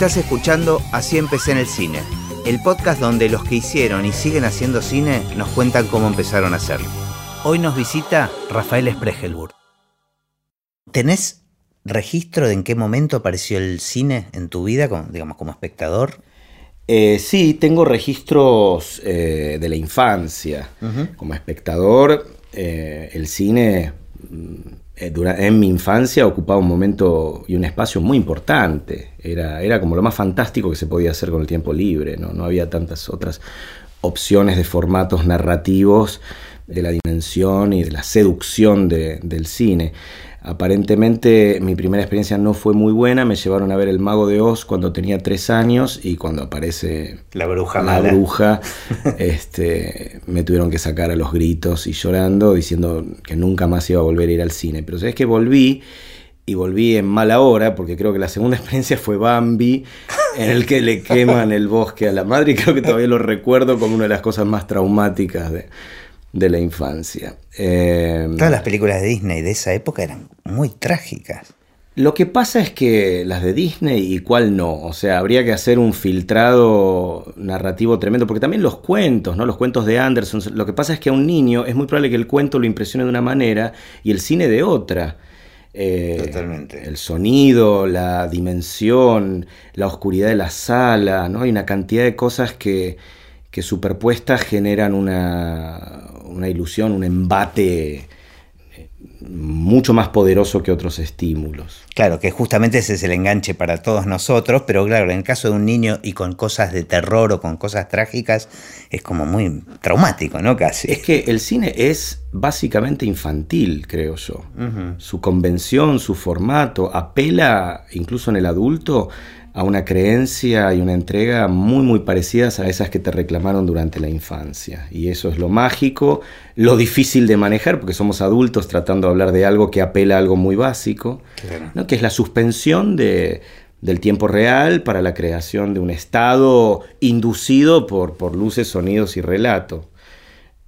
Estás escuchando Así empecé en el cine, el podcast donde los que hicieron y siguen haciendo cine nos cuentan cómo empezaron a hacerlo. Hoy nos visita Rafael Spregelburg. ¿Tenés registro de en qué momento apareció el cine en tu vida, digamos, como espectador? Eh, sí, tengo registros eh, de la infancia. Como espectador, eh, el cine mm, en mi infancia ocupaba un momento y un espacio muy importante. Era, era como lo más fantástico que se podía hacer con el tiempo libre. No, no había tantas otras opciones de formatos narrativos de la dimensión y de la seducción del cine. Aparentemente mi primera experiencia no fue muy buena, me llevaron a ver El Mago de Oz cuando tenía tres años y cuando aparece la bruja, la bruja este, me tuvieron que sacar a los gritos y llorando diciendo que nunca más iba a volver a ir al cine. Pero sabes que volví y volví en mala hora porque creo que la segunda experiencia fue Bambi en el que le queman el bosque a la madre y creo que todavía lo recuerdo como una de las cosas más traumáticas de, de la infancia. Eh, Todas las películas de Disney de esa época eran muy trágicas. Lo que pasa es que las de Disney y cuál no, o sea, habría que hacer un filtrado narrativo tremendo, porque también los cuentos, ¿no? Los cuentos de Anderson, lo que pasa es que a un niño es muy probable que el cuento lo impresione de una manera y el cine de otra. Eh, Totalmente. El sonido, la dimensión, la oscuridad de la sala, ¿no? Hay una cantidad de cosas que, que superpuestas generan una, una ilusión, un embate eh, mucho más poderoso que otros estímulos. Claro, que justamente ese es el enganche para todos nosotros, pero claro, en el caso de un niño y con cosas de terror o con cosas trágicas, es como muy traumático, ¿no? Casi. Es que el cine es básicamente infantil, creo yo. Su convención, su formato, apela incluso en el adulto a una creencia y una entrega muy muy parecidas a esas que te reclamaron durante la infancia. Y eso es lo mágico, lo difícil de manejar, porque somos adultos tratando de hablar de algo que apela a algo muy básico, ¿no? que es la suspensión de, del tiempo real para la creación de un estado inducido por, por luces, sonidos y relato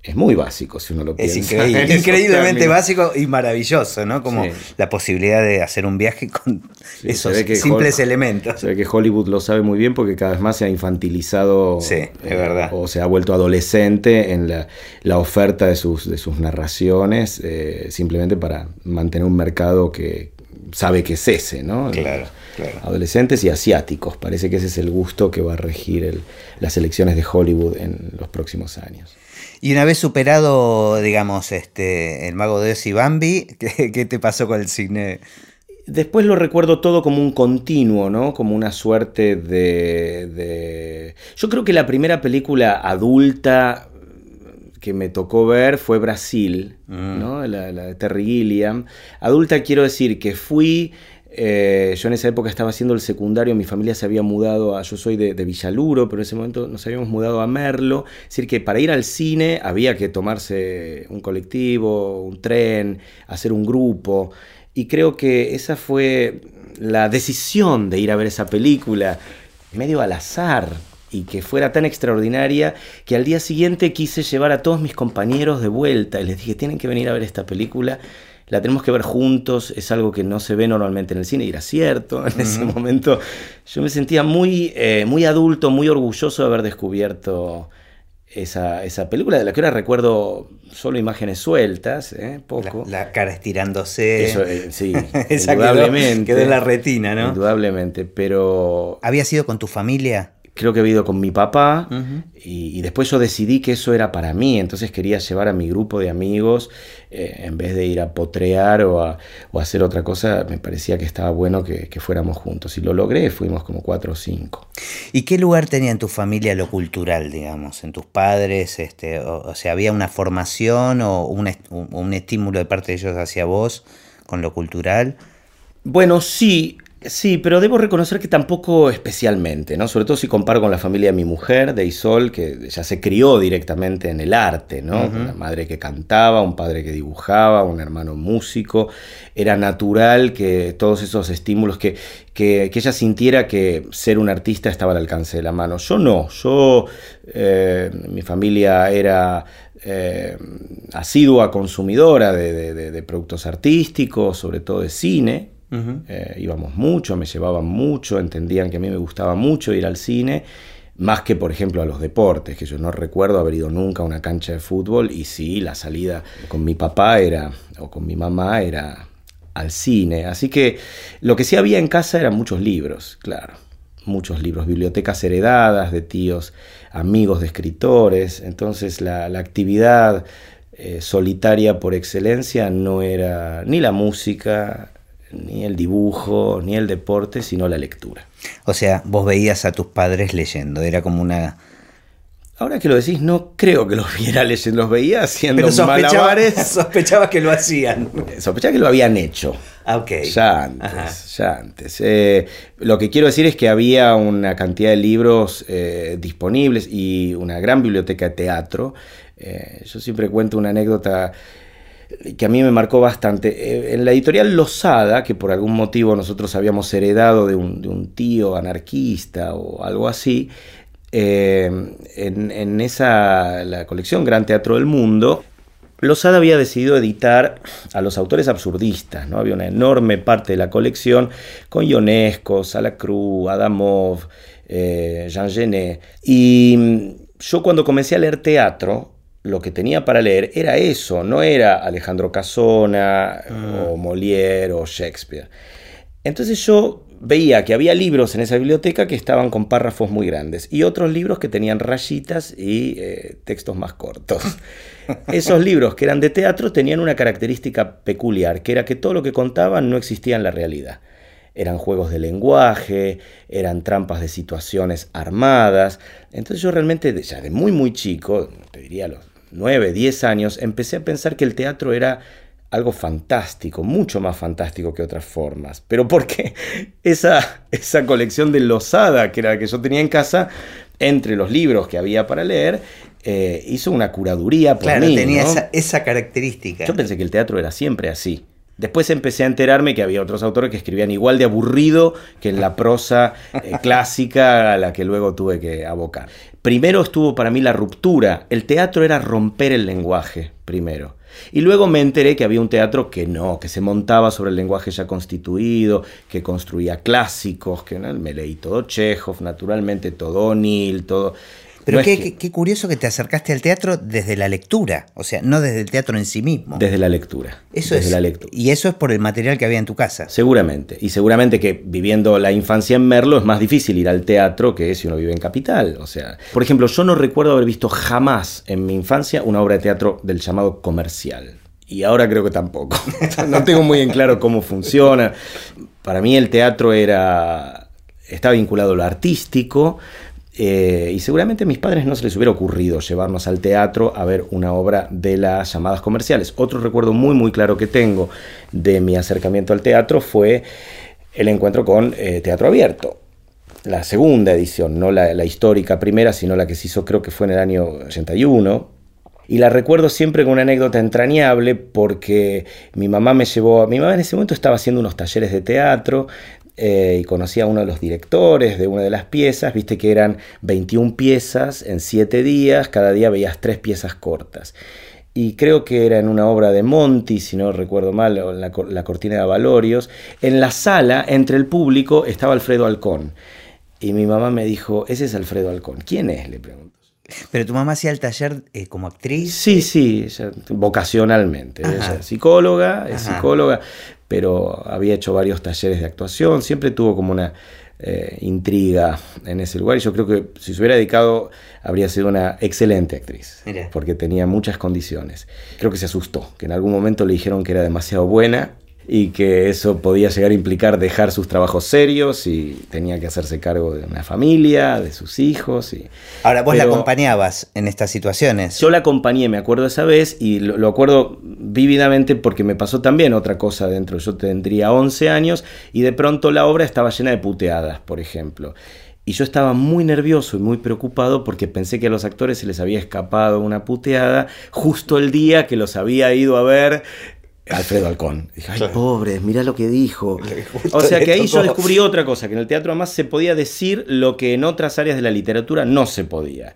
es muy básico si uno lo piensa. Es increíble, increíblemente básico y maravilloso, ¿no? Como la posibilidad de hacer un viaje con esos simples elementos. Se ve que Hollywood lo sabe muy bien porque cada vez más se ha infantilizado. Sí, es eh, verdad. O se ha vuelto adolescente en la, oferta de sus, de sus narraciones, eh, simplemente para mantener un mercado que sabe que es ese, ¿no? Claro. Claro. adolescentes y asiáticos. Parece que ese es el gusto que va a regir las elecciones de Hollywood en los próximos años. Y una vez superado, digamos, este, el mago de Oz y Bambi, ¿qué, te pasó con el cine? Después lo recuerdo todo como un continuo, ¿no? Como una suerte de, Yo creo que la primera película adulta que me tocó ver fue Brasil, mm. ¿no? La, la, de Terry Gilliam. Adulta quiero decir que fui eh, yo en esa época estaba haciendo el secundario, mi familia se había mudado a, yo soy de, Villaluro, pero en ese momento nos habíamos mudado a Merlo, es decir, que para ir al cine había que tomarse un colectivo, un tren, hacer un grupo, y creo que esa fue la decisión de ir a ver esa película, medio al azar, y que fuera tan extraordinaria que al día siguiente quise llevar a todos mis compañeros de vuelta y les dije, tienen que venir a ver esta película la tenemos que ver juntos, es algo que no se ve normalmente en el cine, y era cierto, en ese momento yo me sentía muy, eh, muy adulto, muy orgulloso de haber descubierto esa, película, de la que ahora recuerdo solo imágenes sueltas, ¿eh? poco. La, cara estirándose. Eso, eh, sí, indudablemente. Quedó en la retina, ¿no? Indudablemente, pero... ¿Había sido con tu familia? Creo que he ido con mi papá y, después yo decidí que eso era para mí, entonces quería llevar a mi grupo de amigos eh, en vez de ir a potrear o a, hacer otra cosa, me parecía que estaba bueno que, fuéramos juntos y lo logré, fuimos como cuatro o cinco. ¿Y qué lugar tenía en tu familia lo cultural, digamos, en tus padres? Este, o, sea, ¿había una formación o un, un estímulo de parte de ellos hacia vos con lo cultural? Bueno, sí, Sí, pero debo reconocer que tampoco especialmente, ¿no? Sobre todo si comparo con la familia de mi mujer, de Isol, que ya se crió directamente en el arte, ¿no? Una madre que cantaba, un padre que dibujaba, un hermano músico. Era natural que todos esos estímulos, que, que, ella sintiera que ser un artista estaba al alcance de la mano. Yo no, yo, eh, mi familia era eh, asidua consumidora de productos artísticos, sobre todo de cine, Eh, íbamos mucho, me llevaban mucho, entendían que a mí me gustaba mucho ir al cine, más que por ejemplo a los deportes, que yo no recuerdo haber ido nunca a una cancha de fútbol y sí, la salida con mi papá era, o con mi mamá era al cine. Así que lo que sí había en casa eran muchos libros, claro. Muchos libros, bibliotecas heredadas de tíos, amigos de escritores. Entonces la, actividad eh, solitaria por excelencia no era ni la música, ni el dibujo, ni el deporte, sino la lectura. O sea, vos veías a tus padres leyendo, era como una Ahora que lo decís, no creo que los viera leyendo, los veía haciendo Pero malabares. Sospechaba que lo hacían. Sospechaba que lo habían hecho. Ah, ok. Ya antes, ya antes. Eh, lo que quiero decir es que había una cantidad de libros eh, disponibles y una gran biblioteca de teatro. Eh, yo siempre cuento una anécdota que a mí me marcó bastante. En la editorial Losada, que por algún motivo nosotros habíamos heredado de un, tío anarquista o algo así, eh, en, esa, la colección Gran Teatro del Mundo, Lozada había decidido editar a los autores absurdistas, ¿no? Había una enorme parte de la colección con Ionesco, Salacruz, Adamov, eh, Jean Genet. Y yo cuando comencé a leer teatro, lo que tenía para leer era eso, no era Alejandro Casona ah. o Molière o Shakespeare. Entonces yo veía que había libros en esa biblioteca que estaban con párrafos muy grandes y otros libros que tenían rayitas y eh, textos más cortos. Esos libros que eran de teatro tenían una característica peculiar, que era que todo lo que contaban no existía en la realidad. Eran juegos de lenguaje, eran trampas de situaciones armadas. Entonces yo realmente, ya de muy muy chico, te diría los 9, 10 años, empecé a pensar que el teatro era algo fantástico, mucho más fantástico que otras formas. Pero porque esa, esa colección de losada que era la que yo tenía en casa, entre los libros que había para leer, eh, hizo una curaduría por claro, tenía esa, esa característica. Yo pensé que el teatro era siempre así. Después empecé a enterarme que había otros autores que escribían igual de aburrido que en la prosa eh, clásica a la que luego tuve que abocar. Primero estuvo para mí la ruptura. El teatro era romper el lenguaje, primero. Y luego me enteré que había un teatro que no, que se montaba sobre el lenguaje ya constituido, que construía clásicos, que me leí todo Chekhov, naturalmente, todo O'Neill, todo... Pero qué, curioso que te acercaste al teatro desde la lectura, o sea, no desde el teatro en sí mismo. Desde la lectura. Eso es. La lectura. Y eso es por el material que había en tu casa. Seguramente. Y seguramente que viviendo la infancia en Merlo es más difícil ir al teatro que si uno vive en Capital. O sea, por ejemplo, yo no recuerdo haber visto jamás en mi infancia una obra de teatro del llamado comercial. Y ahora creo que tampoco. no tengo muy en claro cómo funciona. Para mí el teatro era. está vinculado a lo artístico, eh, y seguramente a mis padres no se les hubiera ocurrido llevarnos al teatro a ver una obra de las llamadas comerciales. Otro recuerdo muy muy claro que tengo de mi acercamiento al teatro fue el encuentro con eh, Teatro Abierto. La segunda edición, no la, histórica primera, sino la que se hizo creo que fue en el año 81. Y la recuerdo siempre con una anécdota entrañable porque mi mamá me llevó, mi mamá en ese momento estaba haciendo unos talleres de teatro, eh, y conocí a uno de los directores de una de las piezas, viste que eran 21 piezas en 7 días, cada día veías 3 piezas cortas. Y creo que era en una obra de Monti, si no recuerdo mal, la, la cortina de Valorios. En la sala, entre el público, estaba Alfredo Alcón. Y mi mamá me dijo, ese es Alfredo Alcón. ¿Quién es? Le pregunto. Pero tu mamá hacía el taller eh, como actriz. Sí, sí, vocacionalmente. Ella es psicóloga, es psicóloga, pero había hecho varios talleres de actuación, siempre tuvo como una eh, intriga en ese lugar y yo creo que si se hubiera dedicado habría sido una excelente actriz, porque tenía muchas condiciones. Creo que se asustó, que en algún momento le dijeron que era demasiado buena y que eso podía llegar a implicar dejar sus trabajos serios y tenía que hacerse cargo de una familia, de sus hijos. Y, Ahora, vos la acompañabas en estas situaciones. Yo la acompañé, me acuerdo esa vez, y lo, acuerdo vívidamente porque me pasó también otra cosa dentro. Yo tendría 11 años y de pronto la obra estaba llena de puteadas, por ejemplo. Y yo estaba muy nervioso y muy preocupado porque pensé que a los actores se les había escapado una puteada justo el día que los había ido a ver Alfredo Alcón. Dije, ay, pobre, mira lo que dijo. O sea que ahí yo descubrí otra cosa, que en el teatro además se podía decir lo que en otras áreas de la literatura no se podía.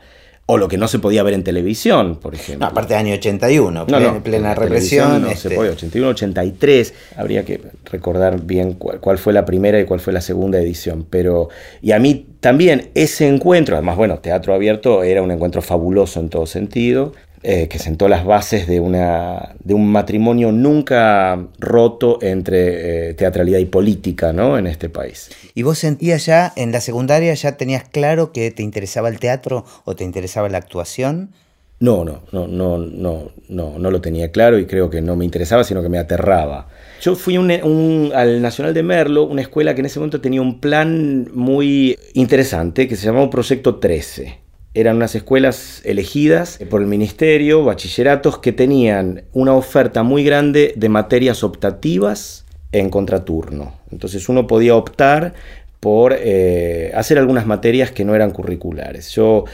o lo que no se podía ver en televisión, por ejemplo. No, aparte de año 81, no, plena, represión. No se este. puede, 81, 83. Habría que recordar bien cuál, fue la primera y cuál fue la segunda edición. Pero, y a mí también ese encuentro, además, bueno, Teatro Abierto era un encuentro fabuloso en todo sentido. Eh, que sentó las bases de, una, de un matrimonio nunca roto entre eh, teatralidad y política ¿no? en este país. ¿Y vos sentías ya en la secundaria, ya tenías claro que te interesaba el teatro o te interesaba la actuación? No, no, no, no, no, no, no lo tenía claro y creo que no me interesaba, sino que me aterraba. Yo fui al Nacional de Merlo, una escuela que en ese momento tenía un plan muy interesante que se llamaba Proyecto 13 eran unas escuelas elegidas por el ministerio, bachilleratos, que tenían una oferta muy grande de materias optativas en contraturno. Entonces uno podía optar por eh, hacer algunas materias que no eran curriculares. Yo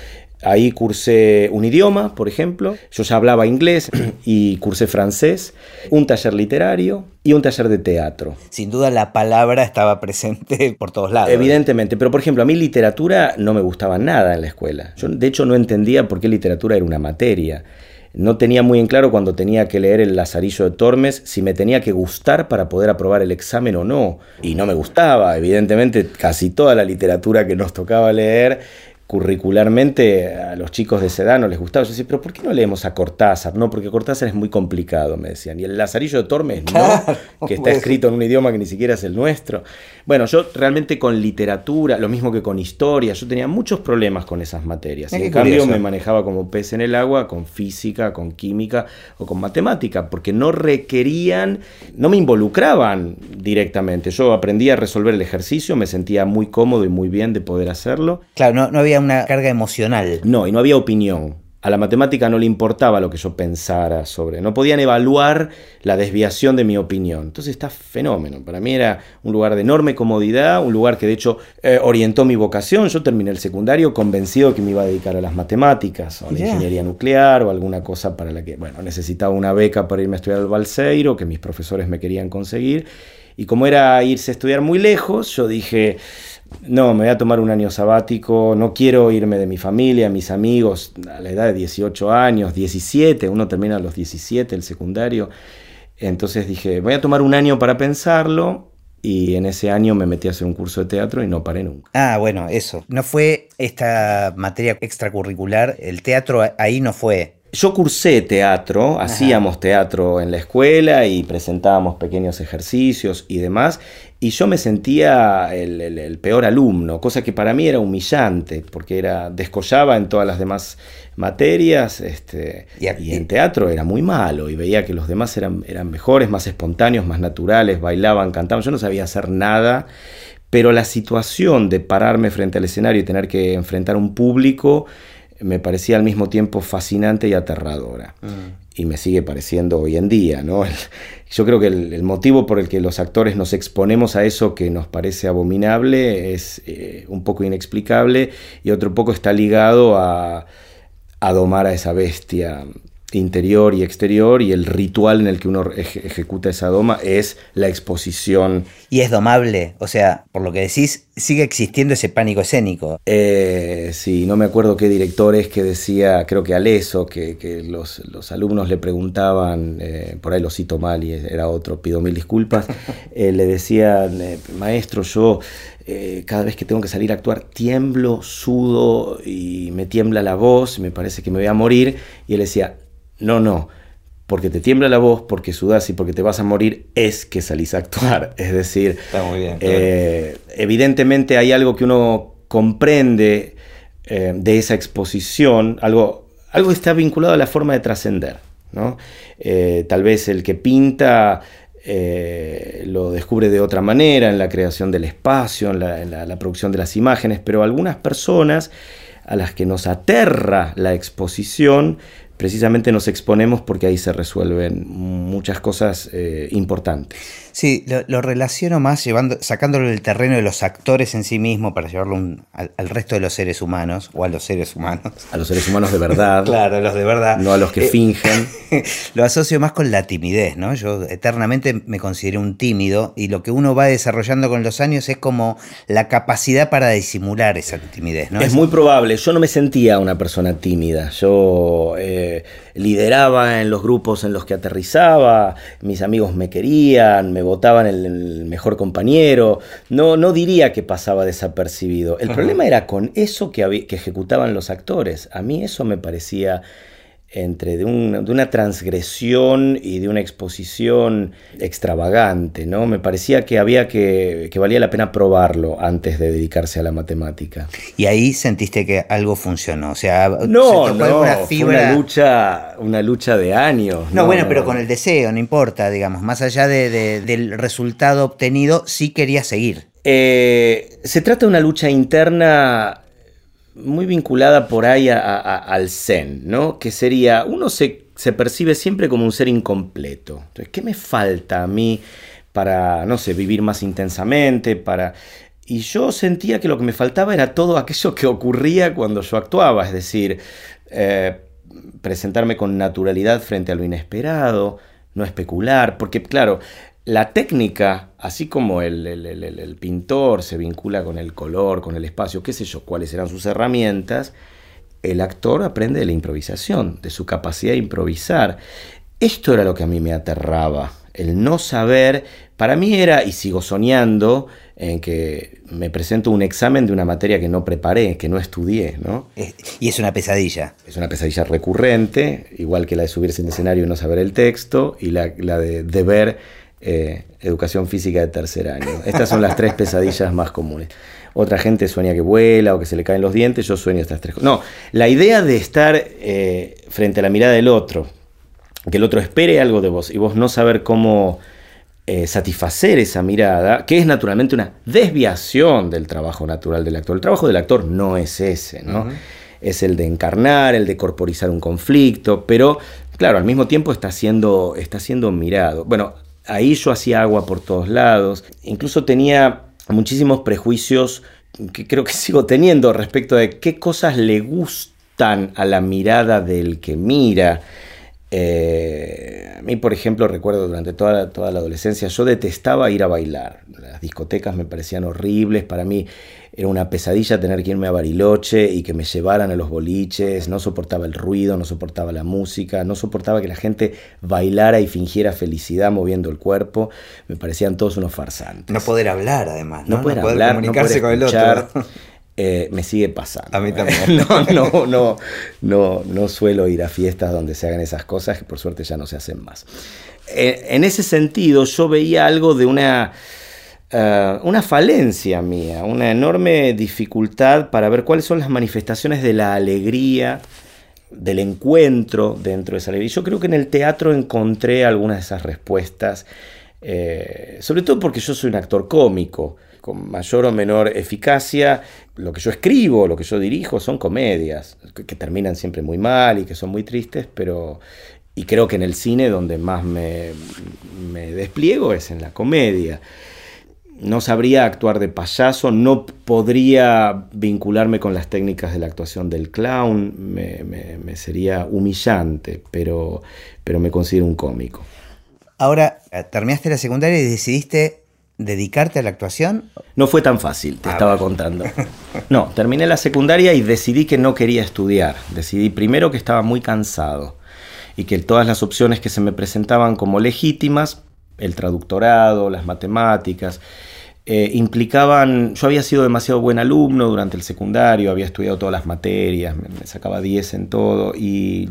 Ahí cursé un idioma, por ejemplo. Yo ya hablaba inglés y cursé francés, un taller literario y un taller de teatro. Sin duda la palabra estaba presente por todos lados. Evidentemente, pero por ejemplo, a mí literatura no me gustaba nada en la escuela. Yo de hecho no entendía por qué literatura era una materia. No tenía muy en claro cuando tenía que leer el Lazarillo de Tormes si me tenía que gustar para poder aprobar el examen o no. Y no me gustaba, evidentemente, casi toda la literatura que nos tocaba leer curricularmente a los chicos de esa edad no les gustaba. Yo decía, pero ¿por qué no leemos a Cortázar? No, porque Cortázar es muy complicado, me decían. Y el Lazarillo de Tormes, no, que está escrito en un idioma que ni siquiera es el nuestro. Bueno, yo realmente con literatura, lo mismo que con historia, yo tenía muchos problemas con esas materias. en cambio me manejaba como pez en el agua, con física, con química o con matemática, porque no requerían, no me involucraban directamente. Yo aprendía a resolver el ejercicio, me sentía muy cómodo y muy bien de poder hacerlo. Claro, no, no había una carga emocional. No, y no había opinión. A la matemática no le importaba lo que yo pensara sobre, no podían evaluar la desviación de mi opinión. Entonces está fenómeno. Para mí era un lugar de enorme comodidad, un lugar que de hecho eh, orientó mi vocación. Yo terminé el secundario convencido de que me iba a dedicar a las matemáticas, o a la ingeniería nuclear, o alguna cosa para la que, bueno, necesitaba una beca para irme a estudiar al Balseiro, que mis profesores me querían conseguir. Y como era irse a estudiar muy lejos, yo dije no, me voy a tomar un año sabático, no quiero irme de mi familia, mis amigos, a la edad de 18 años, 17, uno termina a los 17 el secundario. Entonces dije, voy a tomar un año para pensarlo y en ese año me metí a hacer un curso de teatro y no paré nunca. Ah, bueno, eso. No fue esta materia extracurricular, el teatro ahí no fue yo cursé teatro, hacíamos teatro en la escuela y presentábamos pequeños ejercicios y demás, y yo me sentía el, peor alumno, cosa que para mí era humillante, porque era descollaba en todas las demás materias, este, y, en teatro era muy malo, y veía que los demás eran, eran mejores, más espontáneos, más naturales, bailaban, cantaban, yo no sabía hacer nada, pero la situación de pararme frente al escenario y tener que enfrentar un público, me parecía al mismo tiempo fascinante y aterradora. Mm. Y me sigue pareciendo hoy en día, ¿no? yo creo que el, motivo por el que los actores nos exponemos a eso que nos parece abominable es eh, un poco inexplicable y otro poco está ligado a, a domar a esa bestia interior y exterior y el ritual en el que uno ejecuta esa doma es la exposición. Y es domable, o sea, por lo que decís, sigue existiendo ese pánico escénico. Eh, sí, no me acuerdo qué director es que decía, creo que Aleso, que, que los, alumnos le preguntaban, eh, por ahí lo cito mal y era otro, pido mil disculpas, eh, le decían, eh, maestro, yo cada vez que tengo que salir a actuar tiemblo, sudo y me tiembla la voz, me parece que me voy a morir, y él decía, no, no. Porque te tiembla la voz, porque sudas y porque te vas a morir, es que salís a actuar. Es decir, eh, evidentemente hay algo que uno comprende eh, de esa exposición, algo, algo que está vinculado a la forma de trascender. ¿no? Eh, tal vez el que pinta lo descubre de otra manera en la creación del espacio, en la, producción de las imágenes, pero algunas personas a las que nos aterra la exposición precisamente nos exponemos porque ahí se resuelven muchas cosas eh, importantes. Sí, lo, relaciono más llevando, sacándolo del terreno de los actores en sí mismo para llevarlo al, resto de los seres humanos o a los seres humanos. A los seres humanos de verdad. claro, a los de verdad. No a los que eh, fingen. lo asocio más con la timidez, ¿no? Yo eternamente me considero un tímido y lo que uno va desarrollando con los años es como la capacidad para disimular esa timidez, ¿no? Es, muy probable. Yo no me sentía una persona tímida. Yo eh, lideraba en los grupos en los que aterrizaba, mis amigos me querían, me votaban el, mejor compañero. No, no diría que pasaba desapercibido. El problema era con eso que, que ejecutaban los actores. A mí eso me parecía entre de, una transgresión y de una exposición extravagante, ¿no? Me parecía que había que, que valía la pena probarlo antes de dedicarse a la matemática. Y ahí sentiste que algo funcionó, o sea, no, no, fue una lucha, una lucha de años. No, bueno, pero con el deseo, no importa, digamos, más allá del resultado obtenido, sí quería seguir. Eh, se trata de una lucha interna muy vinculada por ahí al zen, ¿no? Que sería, uno se, se, percibe siempre como un ser incompleto. Entonces, ¿qué me falta a mí para, no sé, vivir más intensamente, para... Y yo sentía que lo que me faltaba era todo aquello que ocurría cuando yo actuaba, es decir, eh, presentarme con naturalidad frente a lo inesperado, no especular, porque claro, la técnica, así como el, pintor se vincula con el color, con el espacio, qué sé yo, cuáles serán sus herramientas, el actor aprende de la improvisación, de su capacidad de improvisar. Esto era lo que a mí me aterraba, el no saber, para mí era, y sigo soñando, en que me presento un examen de una materia que no preparé, que no estudié, ¿no? Y es una pesadilla. Es una pesadilla recurrente, igual que la de subirse en escenario y no saber el texto, y la, la de, de ver eh, educación física de tercer año. Estas son las tres pesadillas más comunes. Otra gente sueña que vuela o que se le caen los dientes, yo sueño estas tres cosas. No, la idea de estar eh, frente a la mirada del otro, que el otro espere algo de vos y vos no saber cómo eh, satisfacer esa mirada, que es naturalmente una desviación del trabajo natural del actor. El trabajo del actor no es ese, ¿no? Es el de encarnar, el de corporizar un conflicto, pero claro, al mismo tiempo está siendo, está siendo mirado. Bueno, Ahí yo hacía agua por todos lados. Incluso tenía muchísimos prejuicios que creo que sigo teniendo respecto de qué cosas le gustan a la mirada del que mira. Eh, a mí, por ejemplo, recuerdo durante toda, toda la adolescencia, yo detestaba ir a bailar. Las discotecas me parecían horribles. Para mí era una pesadilla tener que irme a Bariloche y que me llevaran a los boliches, no soportaba el ruido, no soportaba la música, no soportaba que la gente bailara y fingiera felicidad moviendo el cuerpo, me parecían todos unos farsantes. No poder hablar además, no, poder, hablar, comunicarse con el otro. Eh, me sigue pasando. A mí también. no, no, no, no, no suelo ir a fiestas donde se hagan esas cosas, que por suerte ya no se hacen más. Eh, en ese sentido, yo veía algo de una eh, una falencia mía, una enorme dificultad para ver cuáles son las manifestaciones de la alegría, del encuentro dentro de esa alegría. Yo creo que en el teatro encontré algunas de esas respuestas, eh, sobre todo porque yo soy un actor cómico, con mayor o menor eficacia. Lo que yo escribo, lo que yo dirijo son comedias, que, terminan siempre muy mal y que son muy tristes, pero y creo que en el cine donde más me, me despliego es en la comedia no sabría actuar de payaso, no podría vincularme con las técnicas de la actuación del clown, me, sería humillante, pero, pero me considero un cómico. Ahora, terminaste la secundaria y decidiste dedicarte a la actuación. No fue tan fácil, te estaba contando. No, terminé la secundaria y decidí que no quería estudiar. Decidí primero que estaba muy cansado y que todas las opciones que se me presentaban como legítimas, el traductorado, las matemáticas, eh, implicaban, yo había sido demasiado buen alumno durante el secundario, había estudiado todas las materias, me, sacaba 10 en todo y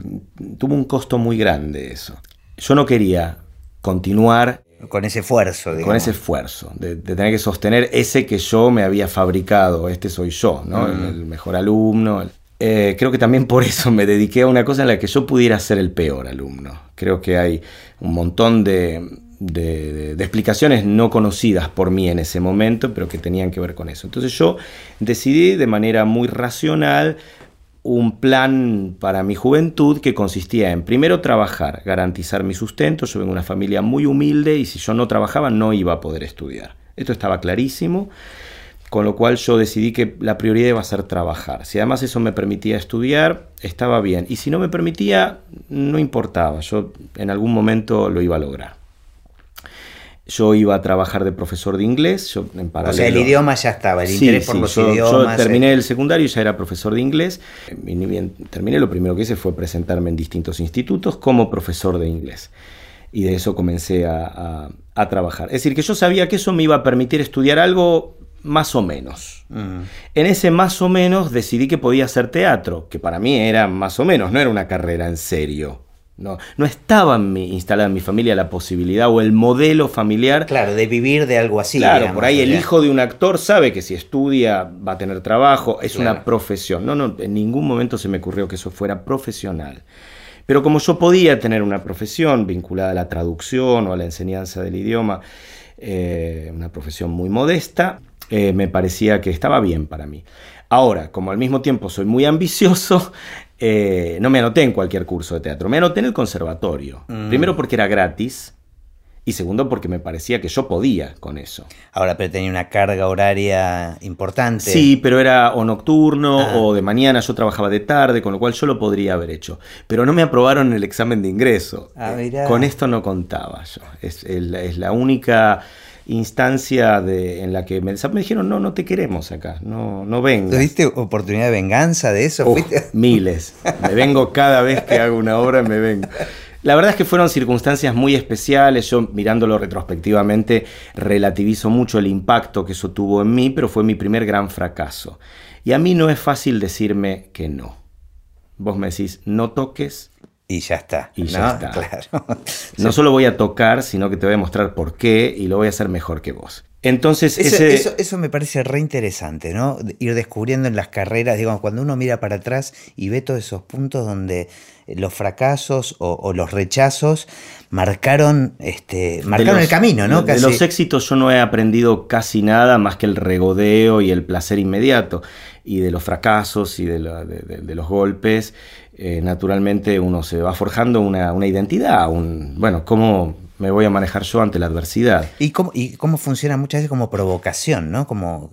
tuvo un costo muy grande eso. Yo no quería continuar con ese esfuerzo, digamos. Con ese esfuerzo, de, tener que sostener ese que yo me había fabricado, este soy yo, ¿no? Mm. el, mejor alumno. Eh, creo que también por eso me dediqué a una cosa en la que yo pudiera ser el peor alumno. Creo que hay un montón de, de, explicaciones no conocidas por mí en ese momento, pero que tenían que ver con eso. Entonces yo decidí de manera muy racional un plan para mi juventud que consistía en primero trabajar, garantizar mi sustento. Yo vengo de una familia muy humilde y si yo no trabajaba no iba a poder estudiar. Esto estaba clarísimo, con lo cual yo decidí que la prioridad iba a ser trabajar. Si además eso me permitía estudiar, estaba bien. Y si no me permitía, no importaba. Yo en algún momento lo iba a lograr. Yo iba a trabajar de profesor de inglés. Yo, en paralelo, o sea, el idioma ya estaba, el interés por los yo, idiomas. Yo terminé eh. el secundario y ya era profesor de inglés. Bien terminé, lo primero que hice fue presentarme en distintos institutos como profesor de inglés. Y de eso comencé a, a, a trabajar. Es decir, que yo sabía que eso me iba a permitir estudiar algo más o menos. Mm. En ese más o menos decidí que podía hacer teatro, que para mí era más o menos, no era una carrera en serio. No, no estaba en mi, instalada en mi familia la posibilidad o el modelo familiar. Claro, de vivir de algo así. Claro, digamos, por ahí el hijo de un actor sabe que si estudia va a tener trabajo, es Claro. una profesión. No, no, en ningún momento se me ocurrió que eso fuera profesional. Pero como yo podía tener una profesión vinculada a la traducción o a la enseñanza del idioma, eh, una profesión muy modesta, eh, me parecía que estaba bien para mí. Ahora, como al mismo tiempo soy muy ambicioso, eh, no me anoté en cualquier curso de teatro, me anoté en el conservatorio. Mm. Primero porque era gratis y segundo porque me parecía que yo podía con eso. Ahora, pero tenía una carga horaria importante. Sí, pero era o nocturno Ah. o de mañana, yo trabajaba de tarde, con lo cual yo lo podría haber hecho. Pero no me aprobaron el examen de ingreso. Ah, Eh. Con esto no contaba yo. Es la única instancia de, en la que me, me dijeron, no, no te queremos acá, no, no vengas. ¿Tuviste oportunidad de venganza de eso? Miles. Me vengo cada vez que hago una obra, me vengo. La verdad es que fueron circunstancias muy especiales. Yo mirándolo retrospectivamente relativizo mucho el impacto que eso tuvo en mí, pero fue mi primer gran fracaso. Y a mí no es fácil decirme que no. Vos me decís, no toques, Y ya está. Y ¿no? ya está. Claro. no solo voy a tocar, sino que te voy a mostrar por qué y lo voy a hacer mejor que vos. Entonces, Eso, ese... eso- eso me parece re interesante, ¿no? De- Ir descubriendo en las carreras, digamos, cuando uno mira para atrás y ve todos esos puntos donde eh, los fracasos o, o los rechazos marcaron, este, de marcaron los- el camino, ¿no? De Casi. los éxitos yo no he aprendido casi nada más que el regodeo y el placer inmediato. Y de los fracasos y de, la- de- de- de los golpes, eh, naturalmente uno se va forjando una, una identidad, un, bueno, cómo me voy a manejar yo ante la adversidad. ¿Y cómo, y cómo funciona muchas veces como provocación, ¿no? Como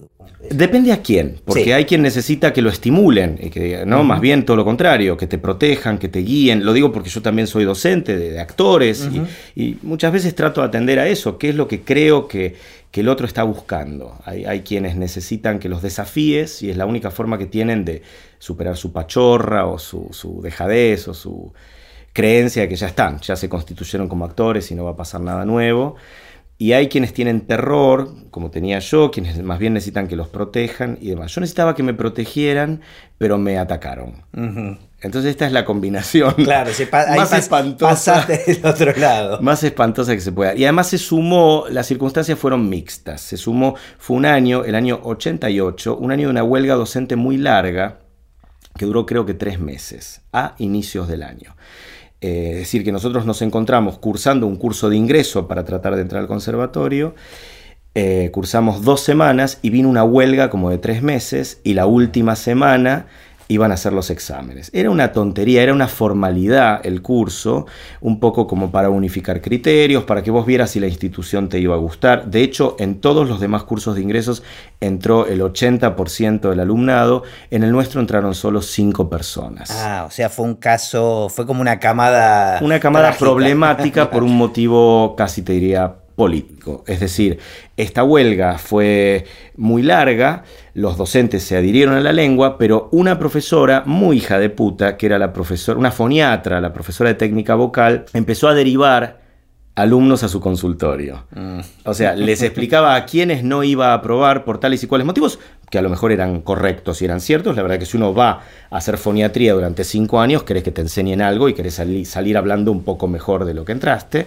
Depende a quién, porque Sí. hay quien necesita que lo estimulen, y que, diga, no, más bien todo lo contrario, que te protejan, que te guíen. Lo digo porque yo también soy docente de, de actores y- y, muchas veces trato de atender a eso, qué es lo que creo que, que el otro está buscando. Hay, hay quienes necesitan que los desafíes y es la única forma que tienen de superar su pachorra o su, su dejadez o su creencia de que ya están, ya se constituyeron como actores y no va a pasar nada nuevo. Y hay quienes tienen terror, como tenía yo, quienes más bien necesitan que los protejan y demás. Yo necesitaba que me protegieran, pero me atacaron. Entonces esta es la combinación Claro, se pa- más pas- espantosa. pasaste del otro lado. Más espantosa que se pueda. Y además se sumó, las circunstancias fueron mixtas. Se sumó, fue un año, el año 88, un año de una huelga docente muy larga, que duró creo que tres meses, a inicios del año. Eh, es decir, que nosotros nos encontramos cursando un curso de ingreso para tratar de entrar al conservatorio. eh, cursamos dos semanas y vino una huelga como de tres meses y la última semana iban a hacer los exámenes. Era una tontería, era una formalidad el curso, un poco como para unificar criterios, para que vos vieras si la institución te iba a gustar. De hecho, en todos los demás cursos de ingresos entró el 80% del alumnado, en el nuestro entraron solo cinco personas. Ah, o sea, fue un caso, fue como una camada. Una camada trágica. problemática por un motivo casi te diría político. Es decir, esta huelga fue muy larga, los docentes se adhirieron a la lengua, pero una profesora muy hija de puta, que era la profesora, una foniatra, la profesora de técnica vocal, empezó a derivar alumnos a su consultorio. Mm. O sea, les explicaba a quienes no iba a aprobar por tales y cuales motivos, que a lo mejor eran correctos y eran ciertos. La verdad que si uno va a hacer foniatría durante cinco años, querés que te enseñen algo y querés sali- salir hablando un poco mejor de lo que entraste.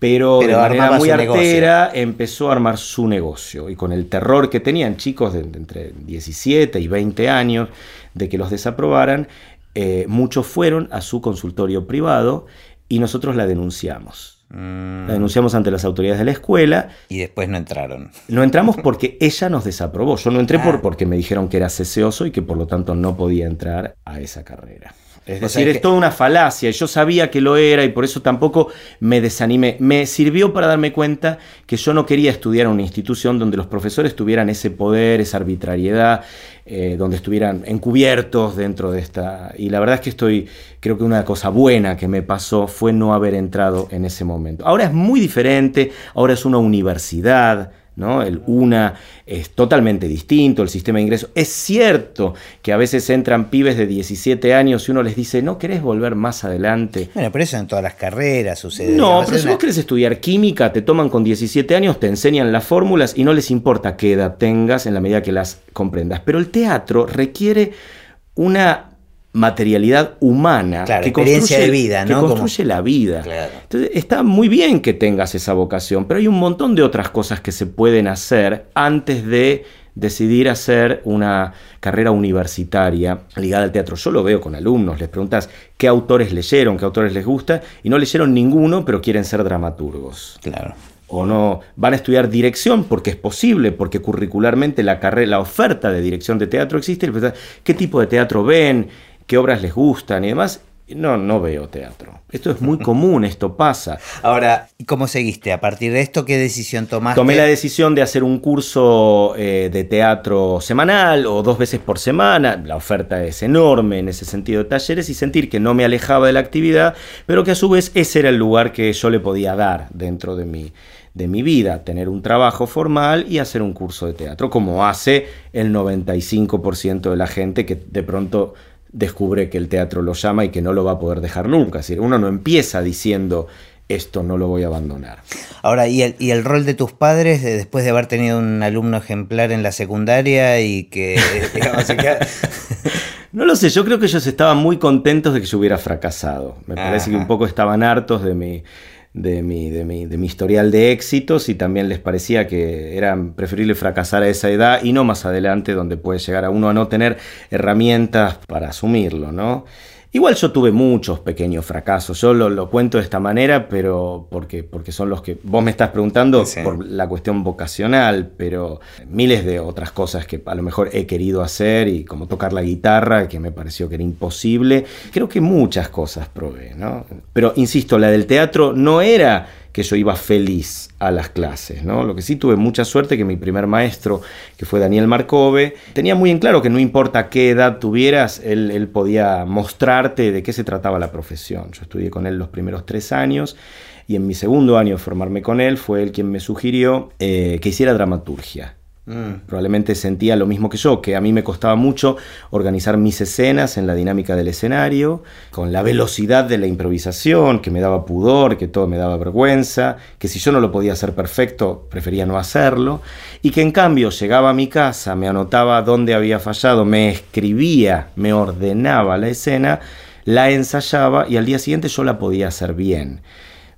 Pero, Pero de manera muy negocio. artera empezó a armar su negocio. Y con el terror que tenían chicos de, de entre 17 y 20 años de que los desaprobaran, eh, muchos fueron a su consultorio privado y nosotros la denunciamos. La denunciamos ante las autoridades de la escuela. Y después no entraron. No entramos porque ella nos desaprobó. Yo no entré por, Ah. porque me dijeron que era ceseoso y que por lo tanto no podía entrar a esa carrera. Es decir, es que- toda una falacia. Yo sabía que lo era y por eso tampoco me desanimé. Me sirvió para darme cuenta que yo no quería estudiar en una institución donde los profesores tuvieran ese poder, esa arbitrariedad, eh, donde estuvieran encubiertos dentro de esta. Y la verdad es que estoy, creo que una cosa buena que me pasó fue no haber entrado en ese momento. Ahora es muy diferente, ahora es una universidad. ¿No? El UNA es totalmente distinto, el sistema de ingreso. Es cierto que a veces entran pibes de 17 años y uno les dice, ¿no querés volver más adelante? Bueno, pero eso en todas las carreras sucede. No, pero si una- vos querés estudiar química, te toman con 17 años, te enseñan las fórmulas y no les importa qué edad tengas en la medida que las comprendas. Pero el teatro requiere una materialidad humana Claro, que experiencia construye, de vida, que ¿no? Como- construye la vida. Claro. Entonces, está muy bien que tengas esa vocación, pero hay un montón de otras cosas que se pueden hacer antes de decidir hacer una carrera universitaria ligada al teatro. Yo lo veo con alumnos, les preguntas qué autores leyeron, qué autores les gusta, y no leyeron ninguno, pero quieren ser dramaturgos. Claro. O no van a estudiar dirección porque es posible, porque curricularmente la carrera, la oferta de dirección de teatro existe. ¿Qué tipo de teatro ven? ¿Qué obras les gustan? Y demás. No, no veo teatro. Esto es muy común, esto pasa. Ahora, ¿y ¿cómo seguiste? A partir de esto, ¿qué decisión tomaste? Tomé la decisión de hacer un curso eh, de teatro semanal o dos veces por semana. La oferta es enorme en ese sentido de talleres y sentir que no me alejaba de la actividad, pero que a su vez ese era el lugar que yo le podía dar dentro de mi, de mi vida, tener un trabajo formal y hacer un curso de teatro, como hace el 95% de la gente que de pronto descubre que el teatro lo llama y que no lo va a poder dejar nunca. Es decir, uno no empieza diciendo esto no lo voy a abandonar. Ahora, ¿y el, y el rol de tus padres de- después de haber tenido un alumno ejemplar en la secundaria y que, digamos, No lo sé, yo creo que ellos estaban muy contentos de que yo hubiera fracasado. Me parece que un poco estaban hartos de mi, de, mi, de, mi, de mi historial de éxitos y también les parecía que era preferible fracasar a esa edad y no más adelante donde puede llegar a uno a no tener herramientas para asumirlo, ¿no? Igual yo tuve muchos pequeños fracasos, yo lo, lo cuento de esta manera, pero porque, porque son los que vos me estás preguntando Sí. por la cuestión vocacional, pero miles de otras cosas que a lo mejor he querido hacer y como tocar la guitarra, que me pareció que era imposible. Creo que muchas cosas probé, ¿no? Pero insisto, la del teatro no era que yo iba feliz a las clases, ¿no? Lo que sí tuve mucha suerte que mi primer maestro, que fue Daniel Marcove, tenía muy en claro que no importa qué edad tuvieras, él, podía mostrarte de qué se trataba la profesión. Yo estudié con él los primeros tres años y en mi segundo año de formarme con él fue él quien me sugirió eh, que hiciera dramaturgia. Mm, Probablemente sentía lo mismo que yo, que a mí me costaba mucho organizar mis escenas en la dinámica del escenario, con la velocidad de la improvisación, que me daba pudor, que todo me daba vergüenza, que si yo no lo podía hacer perfecto, prefería no hacerlo, y que en cambio llegaba a mi casa, me anotaba dónde había fallado, me escribía, me ordenaba la escena, la ensayaba y al día siguiente yo la podía hacer bien.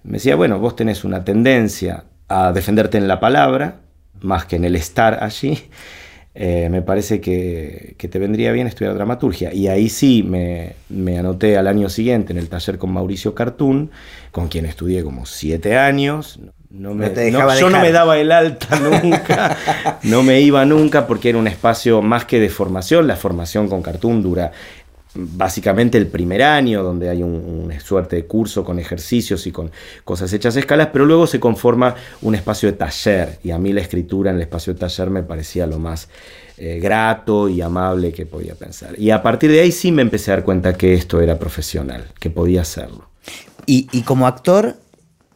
Me decía, bueno, vos tenés una tendencia a defenderte en la palabra, más que en el estar allí, eh, me parece que, que te vendría bien estudiar dramaturgia. Y ahí sí me, me anoté al año siguiente en el taller con Mauricio Cartún, con quien estudié como siete años. No me- No te dejaba no- yo no me daba el alta nunca, no me iba nunca porque era un espacio más que de formación. La formación con Cartoon dura básicamente el primer año, donde hay un- una suerte de curso con ejercicios y con cosas hechas a escalas, pero luego se conforma un espacio de taller. Y a mí la escritura en el espacio de taller me parecía lo más eh, grato y amable que podía pensar. Y a partir de ahí sí me empecé a dar cuenta que esto era profesional, que podía hacerlo. Y, y como actor,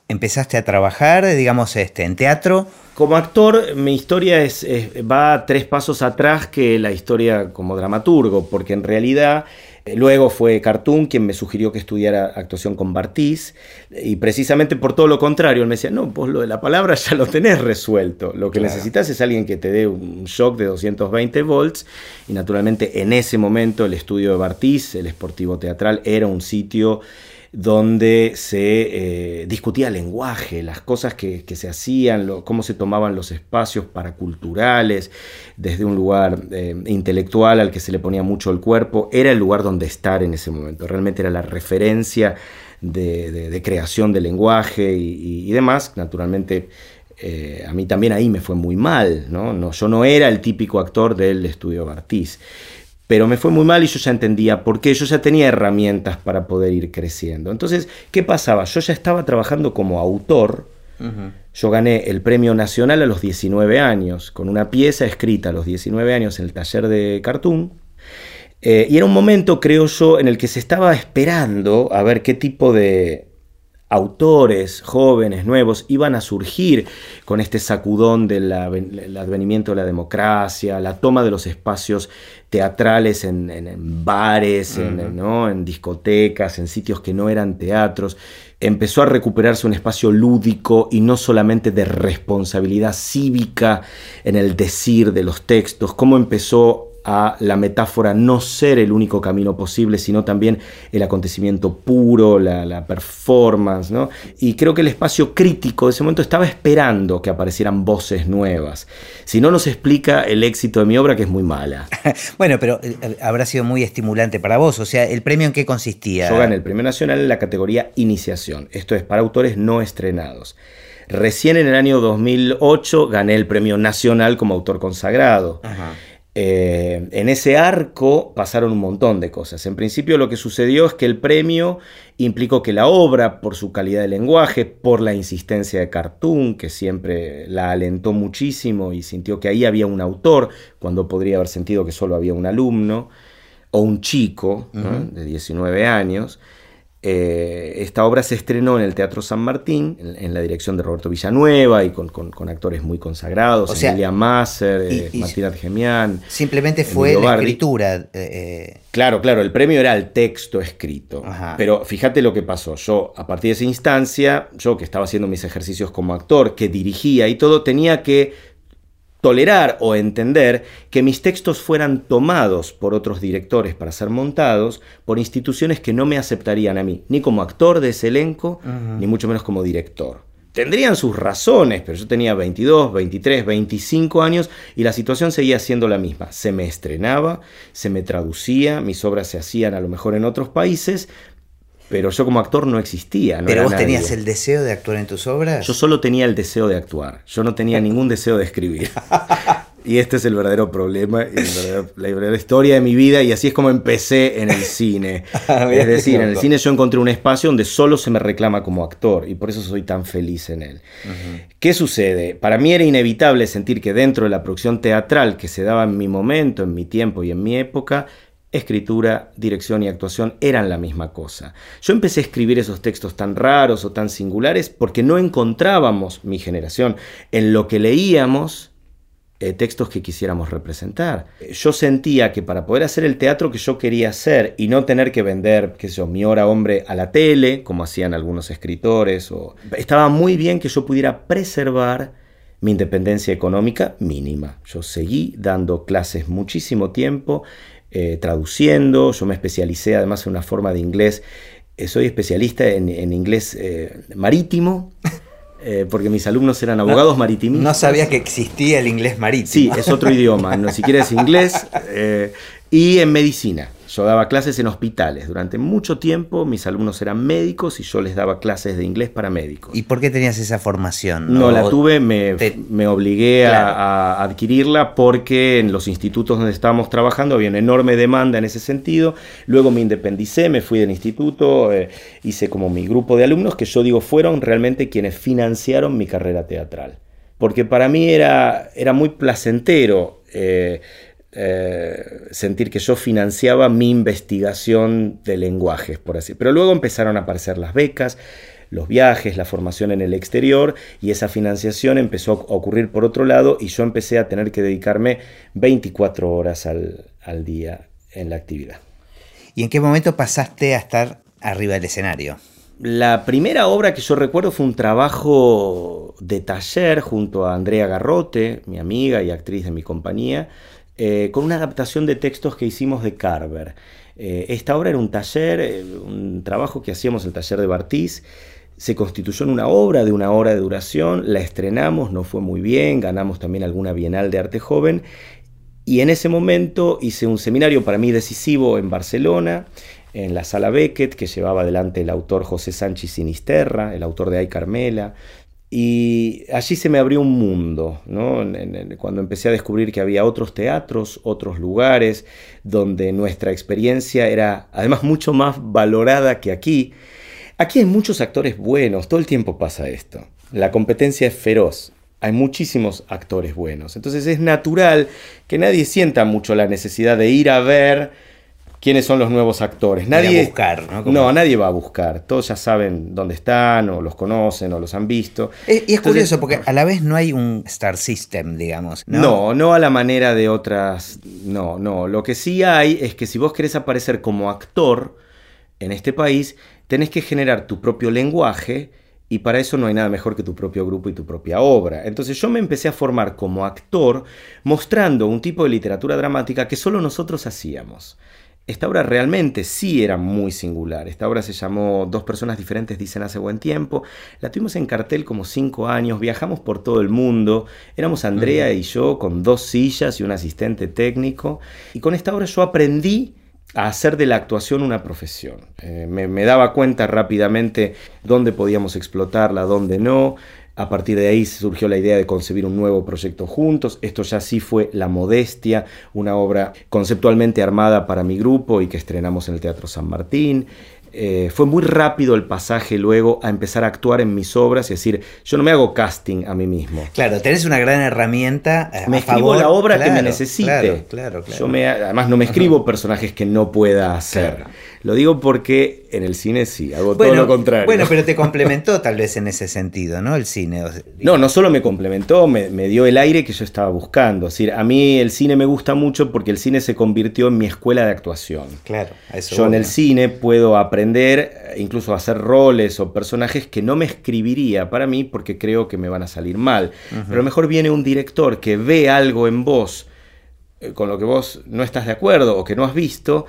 empezaste a trabajar, digamos, este, en teatro. Como actor, mi historia es, es- va tres pasos atrás que la historia como dramaturgo, porque en realidad eh, luego fue Cartoon quien me sugirió que estudiara actuación con Bartiz, y precisamente por todo lo contrario, él me decía, no, vos lo de la palabra ya lo tenés resuelto, lo que Claro. necesitas es alguien que te dé un shock de 220 volts, y naturalmente en ese momento el estudio de Bartiz, el Esportivo Teatral, era un sitio donde se eh, discutía lenguaje, las cosas que, que se hacían, lo- cómo se tomaban los espacios paraculturales, desde un lugar eh, intelectual al que se le ponía mucho el cuerpo, era el lugar donde estar en ese momento, realmente era la referencia de, creación de lenguaje y, demás. Naturalmente, eh, a mí también ahí me fue muy mal, ¿no? ¿no? Yo no era el típico actor del estudio Bartiz. Pero me fue muy mal y yo ya entendía por qué, yo ya tenía herramientas para poder ir creciendo. Entonces, ¿qué pasaba? Yo ya estaba trabajando como autor, yo gané el premio nacional a los 19 años, con una pieza escrita a los 19 años en el taller de cartoon. Eh, y era un momento, creo yo, en el que se estaba esperando a ver qué tipo de autores jóvenes, nuevos, iban a surgir con este sacudón del advenimiento de la democracia, la toma de los espacios teatrales en, bares, en, en discotecas, en sitios que no eran teatros. Empezó a recuperarse un espacio lúdico y no solamente de responsabilidad cívica en el decir de los textos, cómo empezó a la metáfora no ser el único camino posible, sino también el acontecimiento puro, la, performance, ¿no? Y creo que el espacio crítico de ese momento estaba esperando que aparecieran voces nuevas. Si no nos explica el éxito de mi obra, que es muy mala. bueno, pero eh, habrá sido muy estimulante para vos. O sea, ¿el premio en qué consistía? Yo gané el premio nacional en la categoría Iniciación. Esto es para autores no estrenados. Recién en el año 2008 gané el premio nacional como autor consagrado. Ajá. Eh, en ese arco pasaron un montón de cosas. En principio lo que sucedió es que el premio implicó que la obra, por su calidad de lenguaje, por la insistencia de Cartoon, que siempre la alentó muchísimo y sintió que ahí había un autor, cuando podría haber sentido que solo había un alumno, o un chico de 19 años, eh, esta obra se estrenó en el Teatro San Martín, en, la dirección de Roberto Villanueva y con, actores muy consagrados, o Emilia Masser, eh, Martina Gemián. Simplemente fue la escritura. Eh, claro, claro, el premio era el texto escrito. Pero fíjate lo que pasó. Yo, a partir de esa instancia, yo que estaba haciendo mis ejercicios como actor, que dirigía y todo, tenía que tolerar o entender que mis textos fueran tomados por otros directores para ser montados por instituciones que no me aceptarían a mí, ni como actor de ese elenco, ni mucho menos como director. Tendrían sus razones, pero yo tenía 22, 23, 25 años y la situación seguía siendo la misma. Se me estrenaba, se me traducía, mis obras se hacían a lo mejor en otros países, pero yo como actor no existía. ¿Pero vos tenías el deseo de actuar en tus obras? Yo solo tenía el deseo de actuar, yo no tenía ningún deseo de escribir. y este es el verdadero problema, la verdadera historia de mi vida, y así es como empecé en el cine. Ah, es decir, en el cine yo encontré un espacio donde solo se me reclama como actor, y por eso soy tan feliz en él. ¿Qué sucede? Para mí era inevitable sentir que dentro de la producción teatral que se daba en mi momento, en mi tiempo y en mi época, escritura, dirección y actuación eran la misma cosa. Yo empecé a escribir esos textos tan raros o tan singulares porque no encontrábamos, mi generación, en lo que leíamos eh, textos que quisiéramos representar. Yo sentía que para poder hacer el teatro que yo quería hacer y no tener que vender, qué sé yo, mi hora hombre a la tele, como hacían algunos escritores, estaba muy bien que yo pudiera preservar mi independencia económica mínima. Yo seguí dando clases muchísimo tiempo, eh, traduciendo, yo me especialicé además en una forma de inglés, eh, soy especialista en, inglés eh, marítimo. porque mis alumnos eran abogados marítimos. No sabía que existía el inglés marítimo. Sí, es otro idioma, no siquiera es inglés. y en medicina. Yo daba clases en hospitales. Durante mucho tiempo mis alumnos eran médicos y yo les daba clases de inglés para médicos. ¿Y por qué tenías esa formación? No, la tuve, me, me obligué a, adquirirla porque en los institutos donde estábamos trabajando había una enorme demanda en ese sentido. Luego me independicé, me fui del instituto, eh, hice como mi grupo de alumnos que yo digo fueron realmente quienes financiaron mi carrera teatral. Porque para mí era, era muy placentero. Eh, eh, sentir que yo financiaba mi investigación de lenguajes, por así. Pero luego empezaron a aparecer las becas, los viajes, la formación en el exterior y esa financiación empezó a ocurrir por otro lado y yo empecé a tener que dedicarme 24 horas al, al día en la actividad. ¿Y en qué momento pasaste a estar arriba del escenario? La primera obra que yo recuerdo fue un trabajo de taller junto a Andrea Garrote, mi amiga y actriz de mi compañía, eh, con una adaptación de textos que hicimos de Carver. Eh, esta obra era un taller, eh, un trabajo que hacíamos el taller de Bartiz. Se constituyó en una obra de una hora de duración, la estrenamos, no fue muy bien, ganamos también alguna Bienal de Arte Joven y en ese momento hice un seminario para mí decisivo en Barcelona, en la sala Beckett, que llevaba adelante el autor José Sánchez Sinisterra, el autor de Ay Carmela. Y allí se me abrió un mundo, ¿no? cuando empecé a descubrir que había otros teatros, otros lugares, donde nuestra experiencia era además mucho más valorada que aquí. Aquí hay muchos actores buenos, todo el tiempo pasa esto. La competencia es feroz, hay muchísimos actores buenos. Entonces es natural que nadie sienta mucho la necesidad de ir a ver quiénes son los nuevos actores. Nadie, a buscar, ¿no? No, nadie va a buscar. Todos ya saben dónde están, o los conocen, o los han visto. y es curioso, porque a la vez no hay un Star System, digamos. ¿no? no, no a la manera de otras. No, no. Lo que sí hay es que si vos querés aparecer como actor en este país, tenés que generar tu propio lenguaje. Y para eso no hay nada mejor que tu propio grupo y tu propia obra. Entonces yo me empecé a formar como actor mostrando un tipo de literatura dramática que solo nosotros hacíamos. Esta obra realmente sí era muy singular. Esta obra se llamó Dos personas diferentes dicen hace buen tiempo. La tuvimos en cartel como cinco años, viajamos por todo el mundo. Éramos Andrea y yo con dos sillas y un asistente técnico. Y con esta obra yo aprendí a hacer de la actuación una profesión. Eh, me, me, daba cuenta rápidamente dónde podíamos explotarla, dónde no. A partir de ahí surgió la idea de concebir un nuevo proyecto juntos. Esto ya sí fue La Modestia, una obra conceptualmente armada para mi grupo y que estrenamos en el Teatro San Martín. Eh, fue muy rápido el pasaje luego a empezar a actuar en mis obras y decir, yo no me hago casting a mí mismo. Claro, tenés una gran herramienta. Eh, me escribo la obra que me necesite. Claro, claro, Yo me, además no me escribo personajes que no pueda hacer. Lo digo porque en el cine sí, hago todo lo contrario. Bueno, pero te complementó tal vez en ese sentido, ¿no? El cine. No, no solo me complementó, me, dio el aire que yo estaba buscando. Es decir, a mí el cine me gusta mucho porque el cine se convirtió en mi escuela de actuación. Claro, eso. Yo en el cine puedo aprender eh, incluso a hacer roles o personajes que no me escribiría para mí porque creo que me van a salir mal. Pero mejor viene un director que ve algo en vos eh, con lo que vos no estás de acuerdo o que no has visto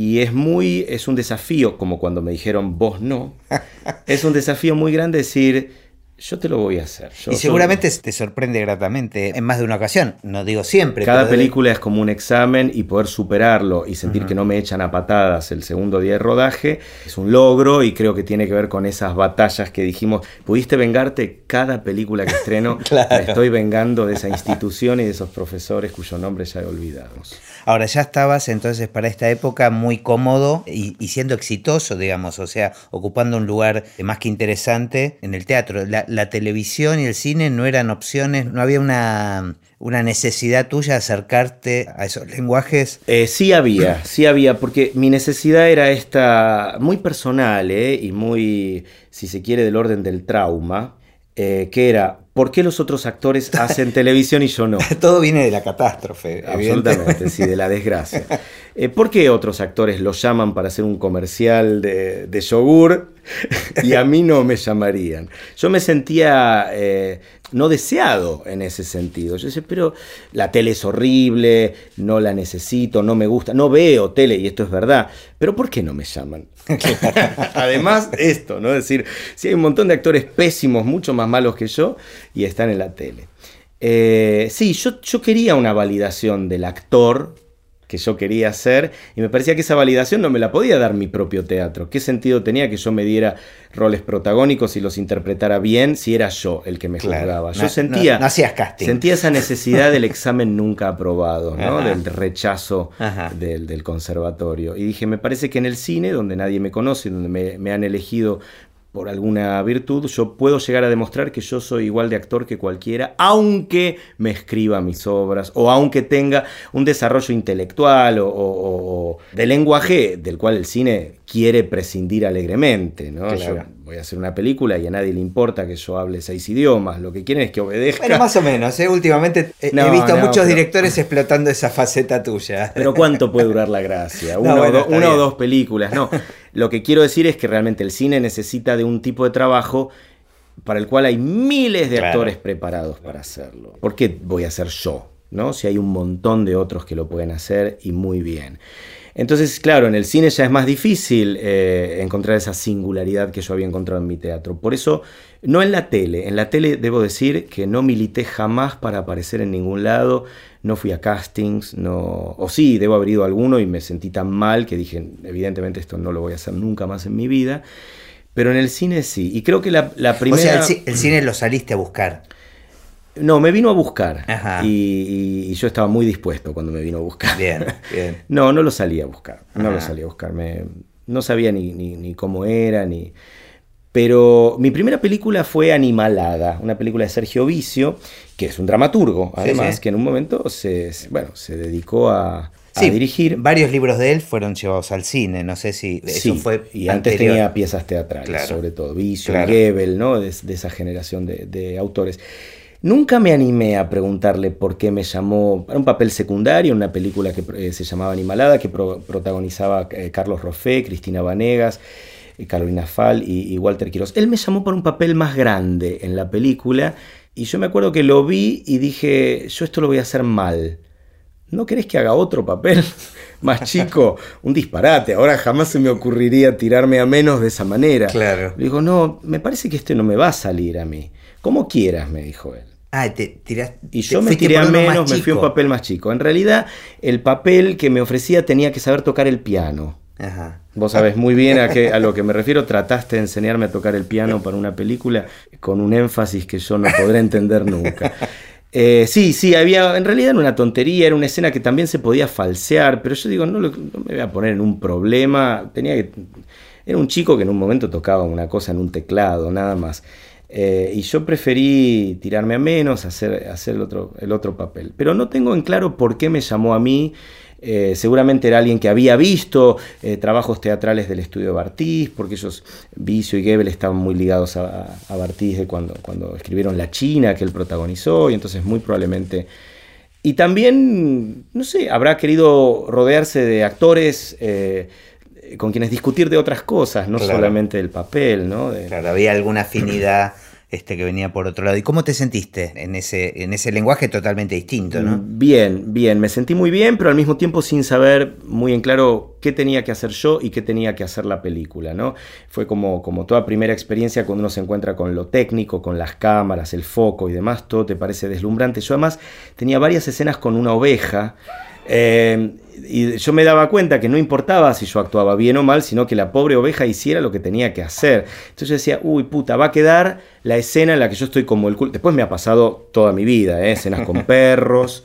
y es muy, es un desafío, como cuando me dijeron vos no, es un desafío muy grande decir, yo te lo voy a hacer. y seguramente te sorprende gratamente en más de una ocasión, no digo siempre. Cada película es como un examen y poder superarlo y sentir que no me echan a patadas el segundo día de rodaje es un logro y creo que tiene que ver con esas batallas que dijimos, pudiste vengarte cada película que estreno, me estoy vengando de esa institución y de esos profesores cuyo nombre ya olvidamos. Ahora ya estabas entonces para esta época muy cómodo y, siendo exitoso, digamos, o sea, ocupando un lugar más que interesante en el teatro. La, televisión y el cine no eran opciones, no había una, una necesidad tuya de acercarte a esos lenguajes? Eh, sí había, sí había, porque mi necesidad era esta muy personal eh, y muy, si se quiere, del orden del trauma, eh, que era ¿Por qué los otros actores hacen televisión y yo no? Todo viene de la catástrofe. Absolutamente, sí, de la desgracia. Eh, ¿Por qué otros actores los llaman para hacer un comercial de, yogur y a mí no me llamarían? Yo me sentía eh, no deseado en ese sentido. Yo decía, pero la tele es horrible, no la necesito, no me gusta, no veo tele y esto es verdad. Pero ¿por qué no me llaman? Además, esto, ¿no? Es decir, si hay un montón de actores pésimos, mucho más malos que yo, y están en la tele. Eh, sí, yo, yo quería una validación del actor que yo quería hacer y me parecía que esa validación no me la podía dar mi propio teatro. ¿Qué sentido tenía que yo me diera roles protagónicos y los interpretara bien si era yo el que me juzgaba? Yo sentía, sentía esa necesidad del examen nunca aprobado, ¿no? del rechazo del, del, conservatorio. Y dije, me parece que en el cine, donde nadie me conoce, donde me, me han elegido por alguna virtud, yo puedo llegar a demostrar que yo soy igual de actor que cualquiera, aunque me escriba mis obras o aunque tenga un desarrollo intelectual o, de lenguaje del cual el cine quiere prescindir alegremente. ¿no? Yo voy a hacer una película y a nadie le importa que yo hable seis idiomas, lo que quieren es que obedezca. Bueno, más o menos, ¿eh? últimamente he visto muchos directores explotando esa faceta tuya. Pero ¿cuánto puede durar la gracia? Una, o, dos películas, no. Lo que quiero decir es que realmente el cine necesita de un tipo de trabajo para el cual hay miles de actores preparados para hacerlo. ¿Por qué voy a ser yo? ¿no? Si hay un montón de otros que lo pueden hacer y muy bien. Entonces, claro, en el cine ya es más difícil eh, encontrar esa singularidad que yo había encontrado en mi teatro. Por eso, no en la tele. En la tele debo decir que no milité jamás para aparecer en ningún lado. No fui a castings, no. O sí, debo haber ido a alguno y me sentí tan mal que dije, evidentemente esto no lo voy a hacer nunca más en mi vida. Pero en el cine sí. Y creo que la, primera. O sea, el, cine lo saliste a buscar. No, me vino a buscar. Y, yo estaba muy dispuesto cuando me vino a buscar. Bien, bien. no, no lo salía a buscar. No lo salía a buscar. no sabía ni, ni, cómo era, ni. Pero mi primera película fue Animalada, una película de Sergio Vicio, que es un dramaturgo, además, que en un momento se, bueno, se dedicó a, dirigir. Varios libros de él fueron llevados al cine, no sé si eso fue. Y antes tenía piezas teatrales, sobre todo, Vicio, Goebel, ¿no? De, esa generación de, autores. Nunca me animé a preguntarle por qué me llamó para un papel secundario en una película que eh, se llamaba Animalada, que protagonizaba eh, Carlos Roffé, Cristina Vanegas, eh, Carolina Fall y, y, Walter Quiroz. Él me llamó para un papel más grande en la película y yo me acuerdo que lo vi y dije, yo esto lo voy a hacer mal. ¿no querés que haga otro papel más chico? Un disparate, ahora jamás se me ocurriría tirarme a menos de esa manera. Claro. Le digo, no, me parece que este no me va a salir a mí. Como quieras, me dijo él. Ah, te tiras, y yo me tiré a menos, me fui a un papel más chico. En realidad, el papel que me ofrecía tenía que saber tocar el piano. Vos sabés muy bien a, qué, a lo que me refiero. Trataste de enseñarme a tocar el piano para una película con un énfasis que yo no podré entender nunca. Eh, sí, sí, había, en realidad una tontería, era una escena que también se podía falsear, pero yo digo, no, me voy a poner en un problema, tenía que, era un chico que en un momento tocaba una cosa en un teclado, nada más. Eh, y yo preferí tirarme a menos, hacer, hacer el, otro, el otro papel. Pero no tengo en claro por qué me llamó a mí. Eh, seguramente era alguien que había visto eh, trabajos teatrales del estudio Bartiz, porque ellos, Vicio y Goebel, estaban muy ligados a, a Bartiz de cuando, cuando escribieron La China, que él protagonizó, y entonces muy probablemente... Y también, no sé, habrá querido rodearse de actores eh, con quienes discutir de otras cosas, no solamente del papel, ¿no? Claro, había alguna afinidad este que venía por otro lado. ¿Y cómo te sentiste en ese, en ese lenguaje totalmente distinto, no? Bien, bien, me sentí muy bien, pero al mismo tiempo sin saber muy en claro qué tenía que hacer yo y qué tenía que hacer la película, ¿no? Fue como, como toda primera experiencia cuando uno se encuentra con lo técnico, con las cámaras, el foco y demás, todo te parece deslumbrante. Yo además tenía varias escenas con una oveja. Eh, y yo me daba cuenta que no importaba si yo actuaba bien o mal, sino que la pobre oveja hiciera lo que tenía que hacer. Entonces yo decía, uy, puta, va a quedar la escena en la que yo estoy como el culo. Después me ha pasado toda mi vida, ¿eh? escenas con perros,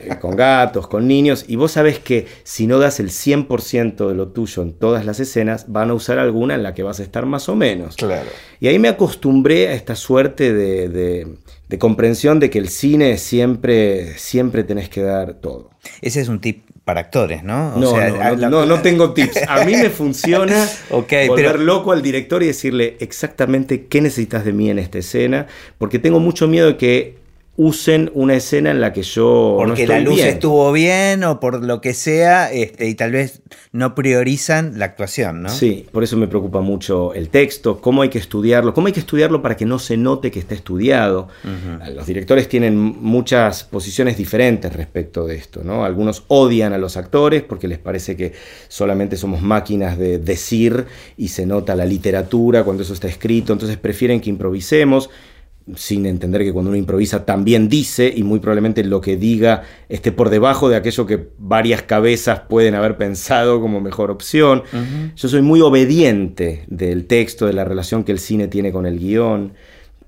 eh, con gatos, con niños, y vos sabés que si no das el 100% de lo tuyo en todas las escenas, van a usar alguna en la que vas a estar más o menos. Claro. Y ahí me acostumbré a esta suerte de, de comprensión de que el cine siempre, siempre tenés que dar todo. Ese es un tip para actores, ¿no? no, no, tengo tips. A mí me funciona okay, volver loco al director y decirle exactamente qué necesitas de mí en esta escena, porque tengo mucho miedo de que usen una escena en la que yo porque la luz estuvo bien o por lo que sea este, y tal vez no priorizan la actuación no sí por eso me preocupa mucho el texto cómo hay que estudiarlo cómo hay que estudiarlo para que no se note que está estudiado. Los directores tienen muchas posiciones diferentes respecto de esto no algunos odian a los actores porque les parece que solamente somos máquinas de decir y se nota la literatura cuando eso está escrito entonces prefieren que improvisemos sin entender que cuando uno improvisa también dice y muy probablemente lo que diga esté por debajo de aquello que varias cabezas pueden haber pensado como mejor opción. Yo soy muy obediente del texto, de la relación que el cine tiene con el guion,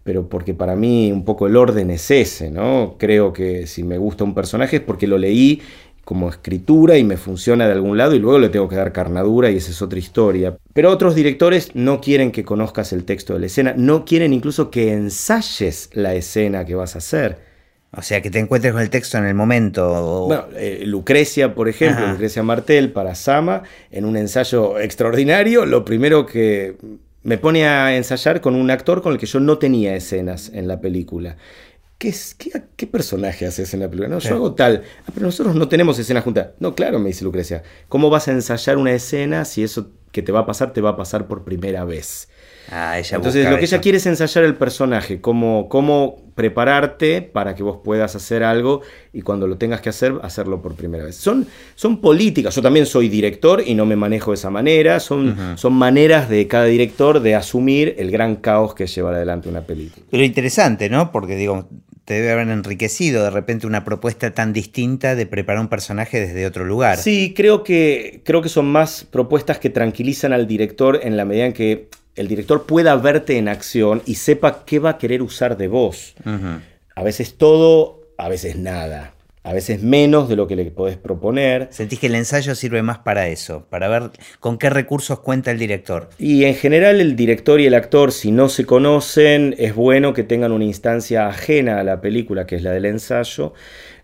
pero porque para mí un poco el orden es ese, ¿no? Creo que si me gusta un personaje es porque lo leí como escritura y me funciona de algún lado y luego le tengo que dar carnadura y esa es otra historia. Pero otros directores no quieren que conozcas el texto de la escena, no quieren incluso que ensayes la escena que vas a hacer. O sea, que te encuentres con el texto en el momento. Bueno, eh, Lucrecia, por ejemplo, Lucrecia Martel para Sama, en un ensayo extraordinario, lo primero que me pone a ensayar con un actor con el que yo no tenía escenas en la película. ¿Qué, personaje haces en la película? No, yo hago tal. Ah, pero nosotros no tenemos escena junta. No, claro, me dice Lucrecia. ¿Cómo vas a ensayar una escena si eso que te va a pasar te va a pasar por primera vez? Ah, ella Entonces lo que ella quiere es ensayar el personaje, cómo, cómo prepararte para que vos puedas hacer algo y cuando lo tengas que hacer, hacerlo por primera vez. Son, son políticas, yo también soy director y no me manejo de esa manera, son, son maneras de cada director de asumir el gran caos que lleva adelante una película. Pero interesante, ¿no? Porque digo, te debe haber enriquecido de repente una propuesta tan distinta de preparar un personaje desde otro lugar. Sí, creo que, creo que son más propuestas que tranquilizan al director en la medida en que el director pueda verte en acción y sepa qué va a querer usar de vos. A veces todo, a veces nada. A veces menos de lo que le podés proponer. Sentís que el ensayo sirve más para eso, para ver con qué recursos cuenta el director. Y en general el director y el actor, si no se conocen, es bueno que tengan una instancia ajena a la película, que es la del ensayo,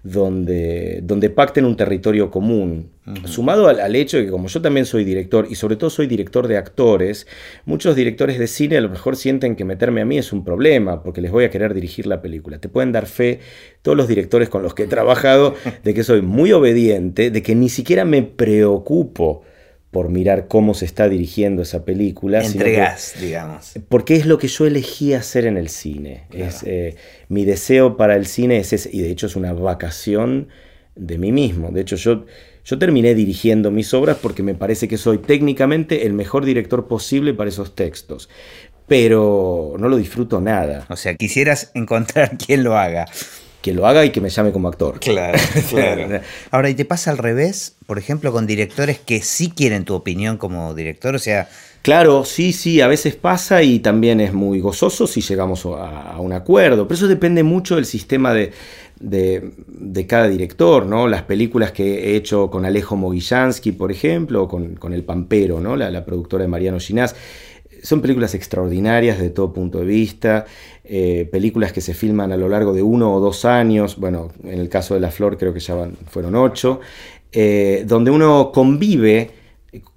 donde, donde pacten un territorio común. Sumado al, hecho de que como yo también soy director y sobre todo soy director de actores, muchos directores de cine a lo mejor sienten que meterme a mí es un problema porque les voy a querer dirigir la película. Te pueden dar fe todos los directores con los que he trabajado de que soy muy obediente, de que ni siquiera me preocupo por mirar cómo se está dirigiendo esa película. Entregas, digamos. Porque es lo que yo elegí hacer en el cine. Es, eh, mi deseo para el cine es ese, y de hecho es una vacación de mí mismo. De hecho, yo, yo terminé dirigiendo mis obras porque me parece que soy técnicamente el mejor director posible para esos textos. Pero no lo disfruto nada. O sea, quisieras encontrar quien lo haga que lo haga y que me llame como actor. Claro, claro. Ahora, ¿y te pasa al revés? Por ejemplo, con directores que sí quieren tu opinión como director, o sea... Claro, sí, sí, a veces pasa y también es muy gozoso si llegamos a, un acuerdo, pero eso depende mucho del sistema de, de, cada director, ¿no? Las películas que he hecho con Alejo Mogillansky, por ejemplo, o con, con El Pampero, ¿no? La, la productora de Mariano Ginás son películas extraordinarias de todo punto de vista, eh, películas que se filman a lo largo de uno o dos años, bueno, en el caso de La Flor creo que ya fueron ocho, eh, donde uno convive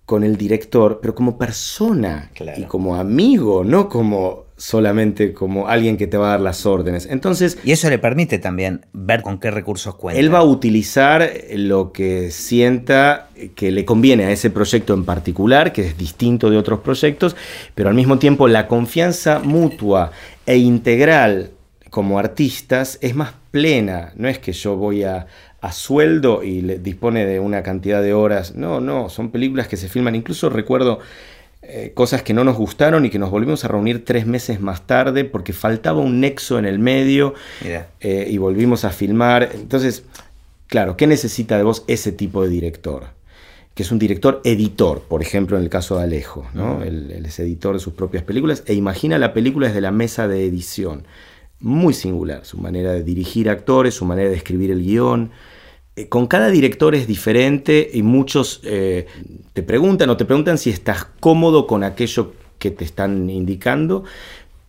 con el director, pero como persona y como amigo, no como solamente como alguien que te va a dar las órdenes. Entonces, y eso le permite también ver con qué recursos cuenta. Él va a utilizar lo que sienta que le conviene a ese proyecto en particular, que es distinto de otros proyectos, pero al mismo tiempo la confianza mutua e integral como artistas es más plena. No es que yo voy a, a sueldo y le dispone de una cantidad de horas. No, no, son películas que se filman. Incluso recuerdo eh, cosas que no nos gustaron y que nos volvimos a reunir tres meses más tarde porque faltaba un nexo en el medio eh, y volvimos a filmar. Entonces, claro, ¿qué necesita de vos ese tipo de director? Que es un director editor, por ejemplo, en el caso de Alejo, ¿no? él es editor de sus propias películas e imagina la película desde la mesa de edición. Muy singular, su manera de dirigir actores, su manera de escribir el guion. Eh, con cada director es diferente y muchos eh, te preguntan o te preguntan si estás cómodo con aquello que te están indicando,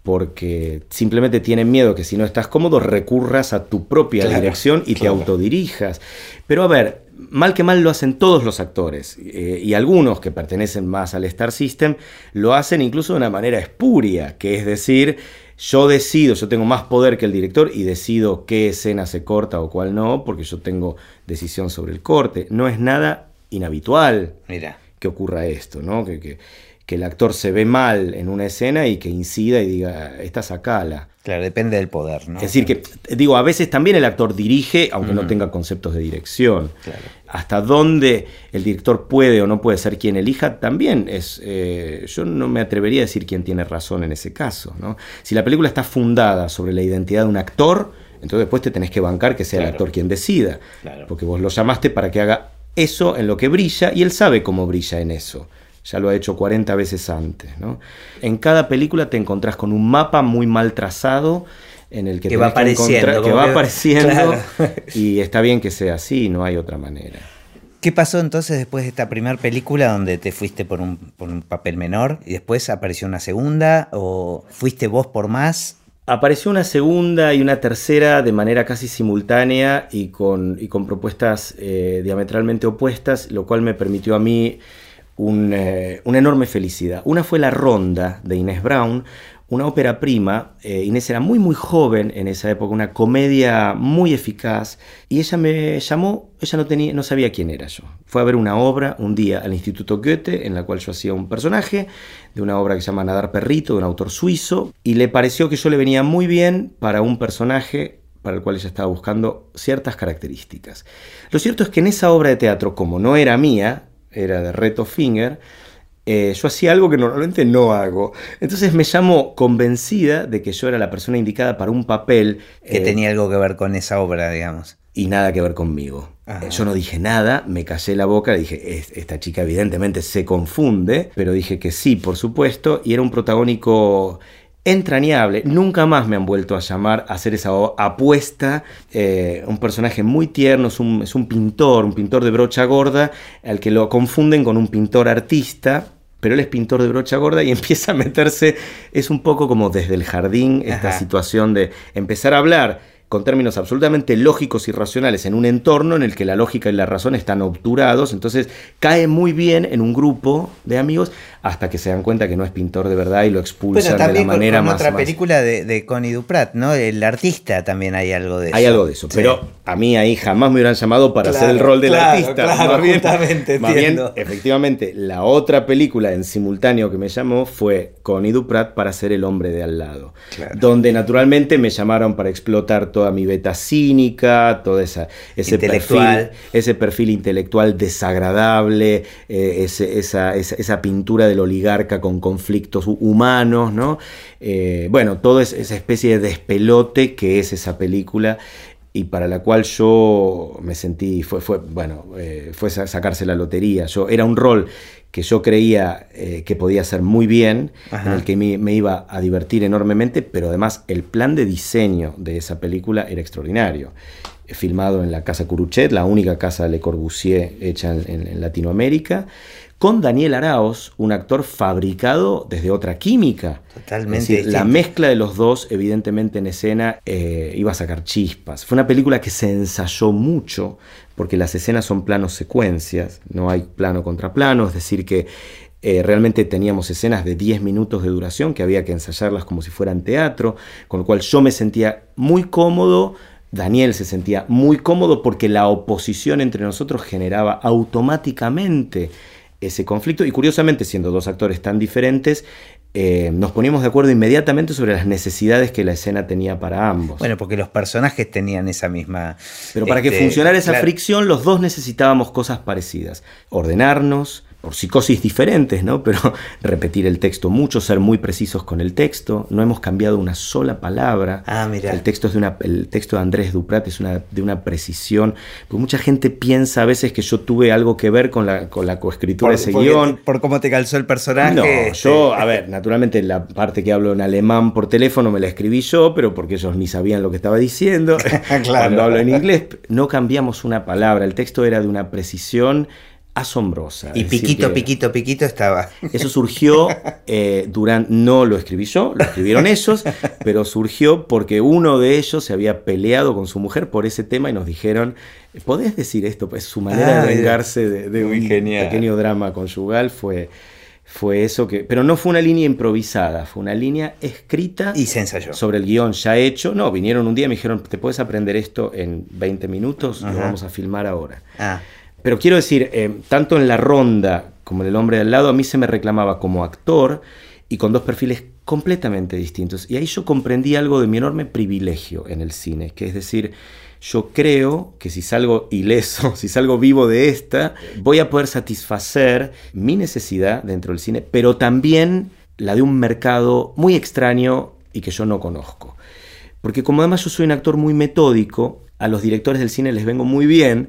porque simplemente tienen miedo que si no estás cómodo recurras a tu propia dirección y te autodirijas. Pero a ver, mal que mal lo hacen todos los actores eh, y algunos que pertenecen más al Star System lo hacen incluso de una manera espuria, que es decir, yo decido, yo tengo más poder que el director y decido qué escena se corta o cuál no, porque yo tengo decisión sobre el corte. No es nada inhabitual Mira. que ocurra esto, ¿no? Que, que, que, el actor se ve mal en una escena y que incida y diga, esta sacala. Claro, depende del poder, ¿no? Es decir, que digo, a veces también el actor dirige, aunque no tenga conceptos de dirección. Claro. Hasta dónde el director puede o no puede ser quien elija, también es. Eh, yo no me atrevería a decir quién tiene razón en ese caso. ¿no? Si la película está fundada sobre la identidad de un actor, entonces después te tenés que bancar que sea el actor quien decida. Porque vos lo llamaste para que haga eso en lo que brilla y él sabe cómo brilla en eso ya lo ha hecho 40 veces antes. ¿no? En cada película te encontrás con un mapa muy mal trazado en el que, que va apareciendo, que, va apareciendo y está bien que sea así, no hay otra manera. ¿Qué pasó entonces después de esta primera película donde te fuiste por un, por un papel menor y después apareció una segunda o fuiste vos por más? Apareció una segunda y una tercera de manera casi simultánea y con, y con propuestas eh, diametralmente opuestas, lo cual me permitió a mí eh, una enorme felicidad. Una fue La Ronda de Inés Brown, una ópera prima. Eh, Inés era muy muy joven en esa época, una comedia muy eficaz. Y ella me llamó, ella no, tenía, no sabía quién era yo. Fue a ver una obra un día al Instituto Goethe, en la cual yo hacía un personaje, de una obra que se llama Nadar Perrito, de un autor suizo. Y le pareció que yo le venía muy bien para un personaje para el cual ella estaba buscando ciertas características. Lo cierto es que en esa obra de teatro, como no era mía, era de Reto Finger, eh, yo hacía algo que normalmente no hago. Entonces me llamo convencida de que yo era la persona indicada para un papel. Que eh, tenía algo que ver con esa obra, digamos. Y nada que ver conmigo. Eh, yo no dije nada, me callé la boca, dije, esta chica evidentemente se confunde, pero dije que sí, por supuesto, y era un protagónico entrañable. Nunca más me han vuelto a llamar a hacer esa apuesta. Eh, un personaje muy tierno, es un, es un, pintor, un pintor de brocha gorda, al que lo confunden con un pintor artista. Pero él es pintor de brocha gorda y empieza a meterse, es un poco como desde el jardín, esta situación de empezar a hablar con términos absolutamente lógicos y racionales en un entorno en el que la lógica y la razón están obturados, entonces cae muy bien en un grupo de amigos hasta que se dan cuenta que no es pintor de verdad y lo expulsan de la manera con, con otra película de, de, Connie Duprat, ¿no? El artista también hay algo de eso. Hay algo de eso, pero a mí ahí jamás me hubieran llamado para hacer el rol del claro, artista. Claro, bien, más bien, efectivamente, la otra película en simultáneo que me llamó fue Connie Duprat para ser el hombre de al lado, donde naturalmente me llamaron para explotar toda mi beta cínica, todo esa, ese, perfil, ese perfil intelectual desagradable, eh, ese, esa, esa, esa pintura de oligarca con conflictos humanos, ¿no? Eh, bueno, toda esa especie de despelote que es esa película y para la cual yo me sentí, fue, fue bueno, eh, fue sacarse la lotería. Yo, era un rol que yo creía eh, que podía hacer muy bien, en el que me, iba a divertir enormemente, pero además el plan de diseño de esa película era extraordinario. Filmado en la Casa Curuchet, la única casa Le Corbusier hecha en Latinoamérica con Daniel Araos, un actor fabricado desde otra química. Totalmente. la mezcla de los dos, evidentemente en escena, eh, iba a sacar chispas. Fue una película que se ensayó mucho, porque las escenas son planos secuencias, no hay plano contra plano, es decir, que eh, realmente teníamos escenas de 10 minutos de duración que había que ensayarlas como si fueran teatro, con lo cual yo me sentía muy cómodo. Daniel se sentía muy cómodo porque la oposición entre nosotros generaba automáticamente ese conflicto y curiosamente siendo dos actores tan diferentes, eh, nos poníamos de acuerdo inmediatamente sobre las necesidades que la escena tenía para ambos. Bueno, porque los personajes tenían esa misma... Pero para que este, funcionara esa fricción, los dos necesitábamos cosas parecidas. Ordenarnos, por psicosis diferentes, ¿no? Pero repetir el texto mucho, ser muy precisos con el texto. No hemos cambiado una sola palabra. Ah, mira. El texto, es de una, el texto de Andrés Duprat es una, de una precisión. Porque mucha gente piensa a veces que yo tuve algo que ver con la, con la coescritura de ese guion. Por cómo te calzó el personaje. No, este. yo, a ver, naturalmente la parte que hablo en alemán por teléfono me la escribí yo, pero porque ellos ni sabían lo que estaba diciendo. claro. Cuando hablo en inglés, no cambiamos una palabra. El texto era de una precisión asombrosa. Y piquito, piquito, piquito estaba. Eso surgió eh, durante, no lo escribí yo, lo escribieron ellos, pero surgió porque uno de ellos se había peleado con su mujer por ese tema y nos dijeron, ¿podés decir esto? Pues su manera de ah, vengarse de, un pequeño drama conyugal fue fue eso que. Pero no fue una línea improvisada, fue una línea escrita. Y se ensayó. Sobre el guion ya hecho. No, vinieron un día y me dijeron: ¿te puedes aprender esto en 20 minutos? Lo vamos a filmar ahora. Ah. Pero quiero decir, eh, tanto en La Ronda como en El Hombre del Lado, a mí se me reclamaba como actor y con dos perfiles completamente distintos. Y ahí yo comprendí algo de mi enorme privilegio en el cine, que es decir, yo creo que si salgo ileso, si salgo vivo de esta, voy a poder satisfacer mi necesidad dentro del cine, pero también la de un mercado muy extraño y que yo no conozco. Porque como además yo soy un actor muy metódico, a los directores del cine les vengo muy bien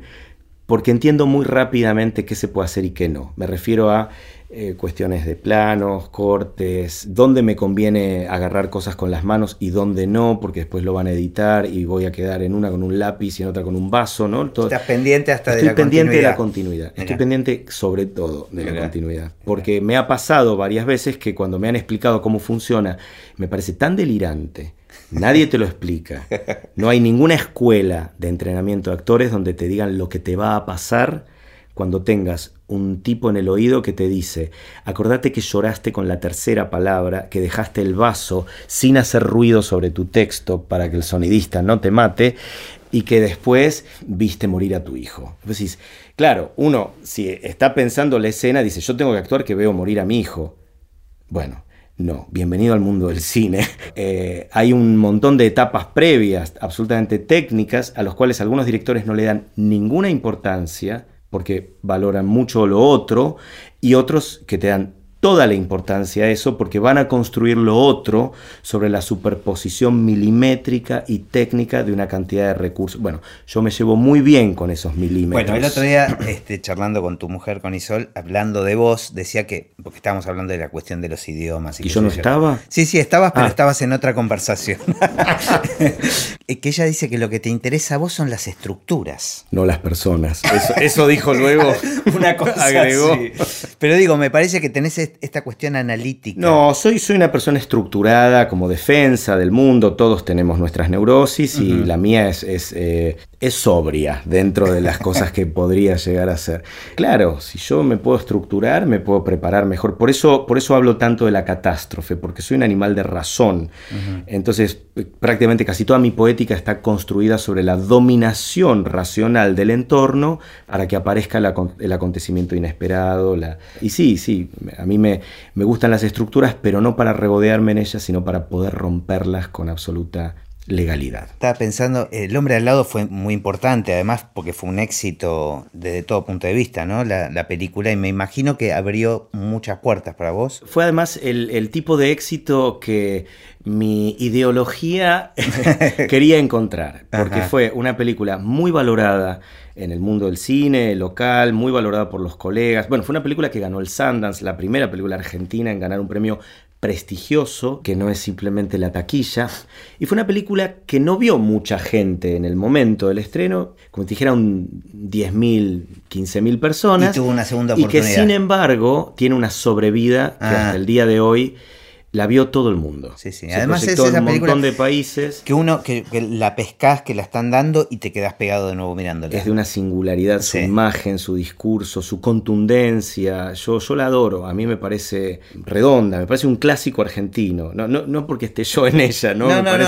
porque entiendo muy rápidamente qué se puede hacer y qué no. Me refiero a eh, cuestiones de planos, cortes, dónde me conviene agarrar cosas con las manos y dónde no, porque después lo van a editar y voy a quedar en una con un lápiz y en otra con un vaso, ¿no? Estás pendiente hasta Estoy de la pendiente continuidad. de la continuidad. Estoy pendiente sobre todo de la continuidad. Porque me ha pasado varias veces que cuando me han explicado cómo funciona, me parece tan delirante Nadie te lo explica. No hay ninguna escuela de entrenamiento de actores donde te digan lo que te va a pasar cuando tengas un tipo en el oído que te dice, acordate que lloraste con la tercera palabra, que dejaste el vaso sin hacer ruido sobre tu texto para que el sonidista no te mate, y que después viste morir a tu hijo. Decís, claro, uno si está pensando la escena, dice, yo tengo que actuar que veo morir a mi hijo. Bueno, no, bienvenido al mundo del cine. Eh, hay un montón de etapas previas, absolutamente técnicas, a los cuales algunos directores no le dan ninguna importancia porque valoran mucho lo otro, y otros que te dan toda la importancia a eso porque van a construir lo otro sobre la superposición milimétrica y técnica de una cantidad de recursos. Bueno, yo me llevo muy bien con esos milímetros. Bueno, el otro día, este, charlando con tu mujer, con Isol, hablando de vos, decía que, porque estábamos hablando de la cuestión de los idiomas. ¿Y, yo no estaba? Sí, sí, estabas, pero ah. estabas en otra conversación. que ella dice que lo que te interesa a vos son las estructuras. No las personas. Eso, dijo luego. una cosa agregó. Pero digo, me parece que tenés esta cuestión analítica. No, soy, soy una persona estructurada como defensa del mundo, todos tenemos nuestras neurosis y la mía es, es, eh, es, sobria dentro de las cosas que podría llegar a ser. Claro, si yo me puedo estructurar, me puedo preparar mejor. Por eso, por eso hablo tanto de la catástrofe, porque soy un animal de razón. Entonces, prácticamente casi toda mi poética está construida sobre la dominación racional del entorno para que aparezca el acontecimiento inesperado. La... Y sí, sí, a mí me me, gustan las estructuras, pero no para regodearme en ellas, sino para poder romperlas con absoluta legalidad. Estaba pensando, El hombre al lado fue muy importante, además porque fue un éxito desde todo punto de vista, ¿no? La, película, y me imagino que abrió muchas puertas para vos. Fue además el, tipo de éxito que mi ideología quería encontrar, porque fue una película muy valorada en el mundo del cine local, muy valorada por los colegas. Bueno, fue una película que ganó el Sundance, la primera película argentina en ganar un premio prestigioso, que no es simplemente la taquilla. Y fue una película que no vio mucha gente en el momento del estreno, como te dijera, un 10.000, 15.000 personas. Y tuvo una segunda oportunidad. Y que sin embargo tiene una sobrevida que hasta ah. el día de hoy la vio todo el mundo. Sí, sí. Además es esa un montón de países. Que uno, que, la pescas, que la están dando y te quedas pegado de nuevo mirándola. Es de una singularidad su imagen, su discurso, su contundencia. Yo, yo la adoro. A mí me parece redonda, me parece un clásico argentino. No, no, no porque esté yo en ella, ¿no? no, no, no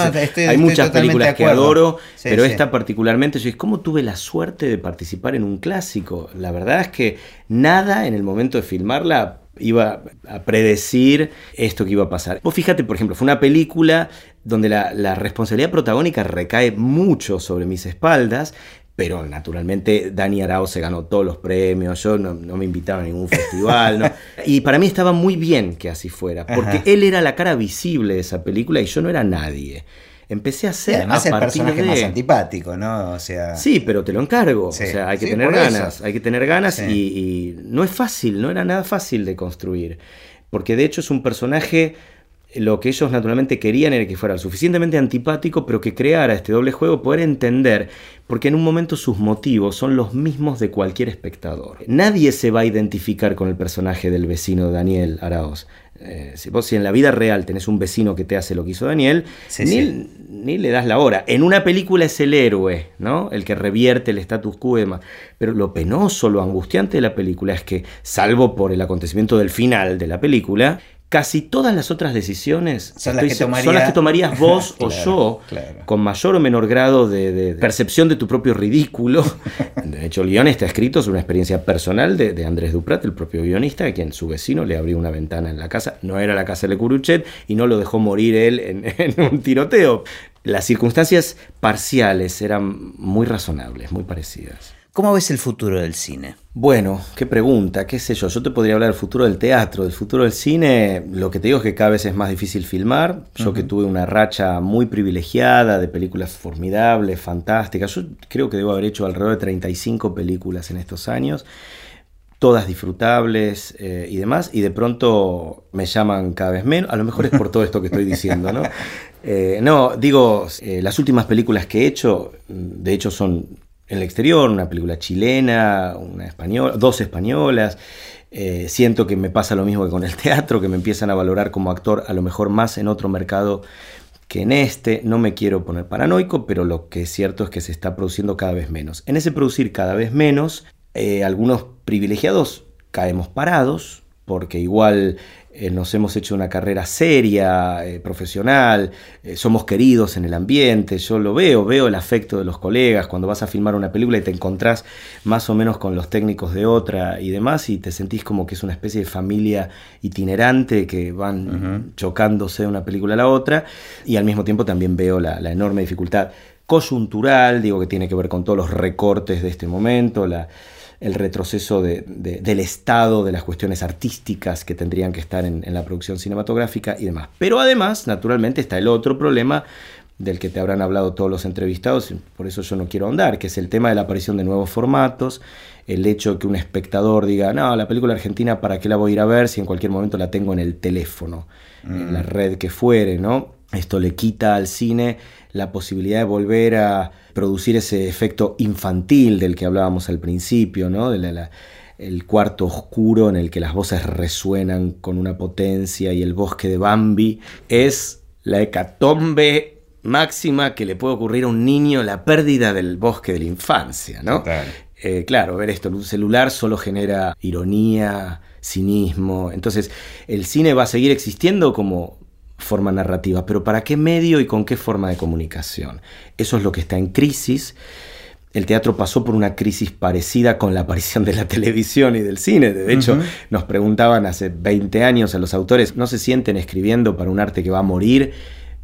Hay muchas películas que adoro, pero esta particularmente, yo es como tuve la suerte de participar en un clásico. La verdad es que nada en el momento de filmarla iba a predecir esto que iba a pasar. Vos fíjate, por ejemplo, fue una película donde la, responsabilidad protagónica recae mucho sobre mis espaldas, pero naturalmente Dani Arao se ganó todos los premios, yo no, me invitaba a ningún festival, y para mí estaba muy bien que así fuera, porque él era la cara visible de esa película y yo no era nadie empecé a hacer. además a el personaje más antipático, ¿no? O sea. Sí, pero te lo encargo. o sea, hay que tener ganas. Hay que tener ganas y, no es fácil, no era nada fácil de construir. Porque de hecho es un personaje. Lo que ellos naturalmente querían era que fuera suficientemente antipático, pero que creara este doble juego, poder entender, porque en un momento sus motivos son los mismos de cualquier espectador. Nadie se va a identificar con el personaje del vecino Daniel Araoz. Eh, si vos si en la vida real tenés un vecino que te hace lo que hizo Daniel, ni, le das la hora. En una película es el héroe, ¿no? El que revierte el status quo y demás. Pero lo penoso, lo angustiante de la película es que, salvo por el acontecimiento del final de la película, casi todas las otras decisiones son, las, que tomarías vos o yo, con mayor o menor grado de, percepción de tu propio ridículo. De hecho, el guion está escrito sobre una experiencia personal de, Andrés Duprat, el propio guionista, a quien su vecino le abrió una ventana en la casa. No era la casa de Curuchet y no lo dejó morir él en un tiroteo. Las circunstancias parciales eran muy razonables, muy parecidas. ¿Cómo ves el futuro del cine? Bueno, qué pregunta, qué sé yo. Yo te podría hablar del futuro del teatro, del futuro del cine. Lo que te digo es que cada vez es más difícil filmar. Yo que tuve una racha muy privilegiada de películas formidables, fantásticas. Yo creo que debo haber hecho alrededor de 35 películas en estos años. Todas disfrutables eh, y demás. Y de pronto me llaman cada vez menos. A lo mejor es por todo esto que estoy diciendo, ¿no? Eh, no, digo, eh, las últimas películas que he hecho, de hecho son en el exterior, una película chilena, una española, dos españolas. Eh, siento que me pasa lo mismo que con el teatro, que me empiezan a valorar como actor a lo mejor más en otro mercado que en este. No me quiero poner paranoico, pero lo que es cierto es que se está produciendo cada vez menos. En ese producir cada vez menos, eh, algunos privilegiados caemos parados, porque igual eh, nos hemos hecho una carrera seria, eh, profesional, eh, somos queridos en el ambiente, yo lo veo, veo el afecto de los colegas cuando vas a filmar una película y te encontrás más o menos con los técnicos de otra y demás y te sentís como que es una especie de familia itinerante que van chocándose de una película a la otra y al mismo tiempo también veo la, la enorme dificultad coyuntural, digo que tiene que ver con todos los recortes de este momento, la el retroceso del Estado, de las cuestiones artísticas que tendrían que estar en, la producción cinematográfica y demás. Pero además, naturalmente, está el otro problema del que te habrán hablado todos los entrevistados, por eso yo no quiero ahondar, que es el tema de la aparición de nuevos formatos, el hecho de que un espectador diga, no, la película argentina, ¿para qué la voy a ir a ver si en cualquier momento la tengo en el teléfono, en la mm. red que fuere, ¿no? Esto le quita al cine la posibilidad de volver a producir ese efecto infantil del que hablábamos al principio, ¿no? el cuarto oscuro en el que las voces resuenan con una potencia y el bosque de Bambi es la hecatombe máxima que le puede ocurrir a un niño, la pérdida del bosque de la infancia, ¿no? Eh, claro, ver esto en un celular solo genera ironía, cinismo. Entonces, el cine va a seguir existiendo como forma narrativa, pero ¿para qué medio y con qué forma de comunicación? Eso es lo que está en crisis. El teatro pasó por una crisis parecida con la aparición de la televisión y del cine. De hecho, nos preguntaban hace 20 años a los autores, ¿no se sienten escribiendo para un arte que va a morir?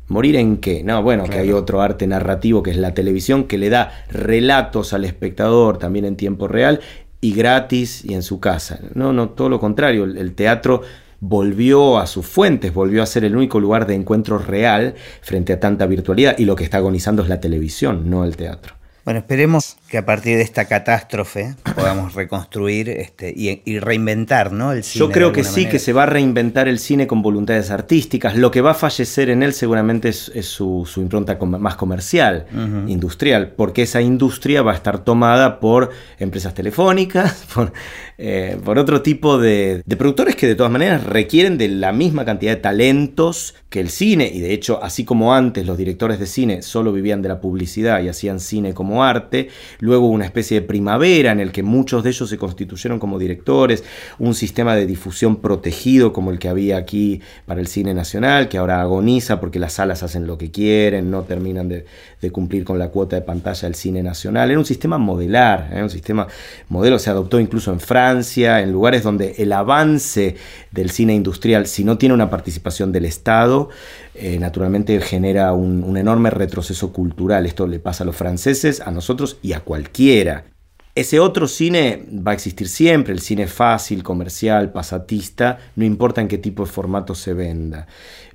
¿Morir en qué? No, bueno, que hay otro arte narrativo que es la televisión que le da relatos al espectador también en tiempo real y gratis y en su casa. No, no, todo lo contrario. el teatro volvió a sus fuentes, volvió a ser el único lugar de encuentro real frente a tanta virtualidad y lo que está agonizando es la televisión, no el teatro. Bueno, esperemos que a partir de esta catástrofe podamos reconstruir este, y, reinventar ¿no? el cine. Yo creo que sí, que se va a reinventar el cine con voluntades artísticas. Lo que va a fallecer en él seguramente es, su, impronta más comercial, industrial, porque esa industria va a estar tomada por empresas telefónicas, por, eh, por otro tipo de, de productores que de todas maneras requieren de la misma cantidad de talentos que el cine. Y de hecho, así como antes los directores de cine solo vivían de la publicidad y hacían cine como arte, luego una especie de primavera en el que muchos de ellos se constituyeron como directores, un sistema de difusión protegido como el que había aquí para el cine nacional, que ahora agoniza porque las salas hacen lo que quieren, no terminan de, cumplir con la cuota de pantalla del cine nacional. Era un sistema modelar, ¿eh? un sistema modelo, se adoptó incluso en Francia, en lugares donde el avance del cine industrial, si no tiene una participación del Estado, eh, naturalmente genera un, enorme retroceso cultural. Esto le pasa a los franceses, a nosotros y a cualquiera. Ese otro cine va a existir siempre, el cine fácil, comercial, pasatista, no importa en qué tipo de formato se venda.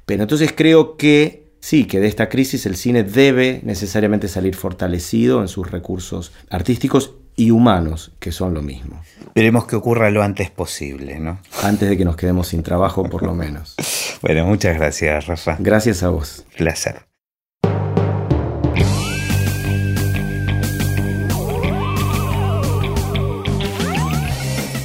Pero entonces creo que sí, que de esta crisis el cine debe necesariamente salir fortalecido en sus recursos artísticos y humanos, que son lo mismo. Esperemos que ocurra lo antes posible, ¿no? Antes de que nos quedemos sin trabajo, por lo menos. bueno, muchas gracias, Rafa. Gracias a vos. Placer.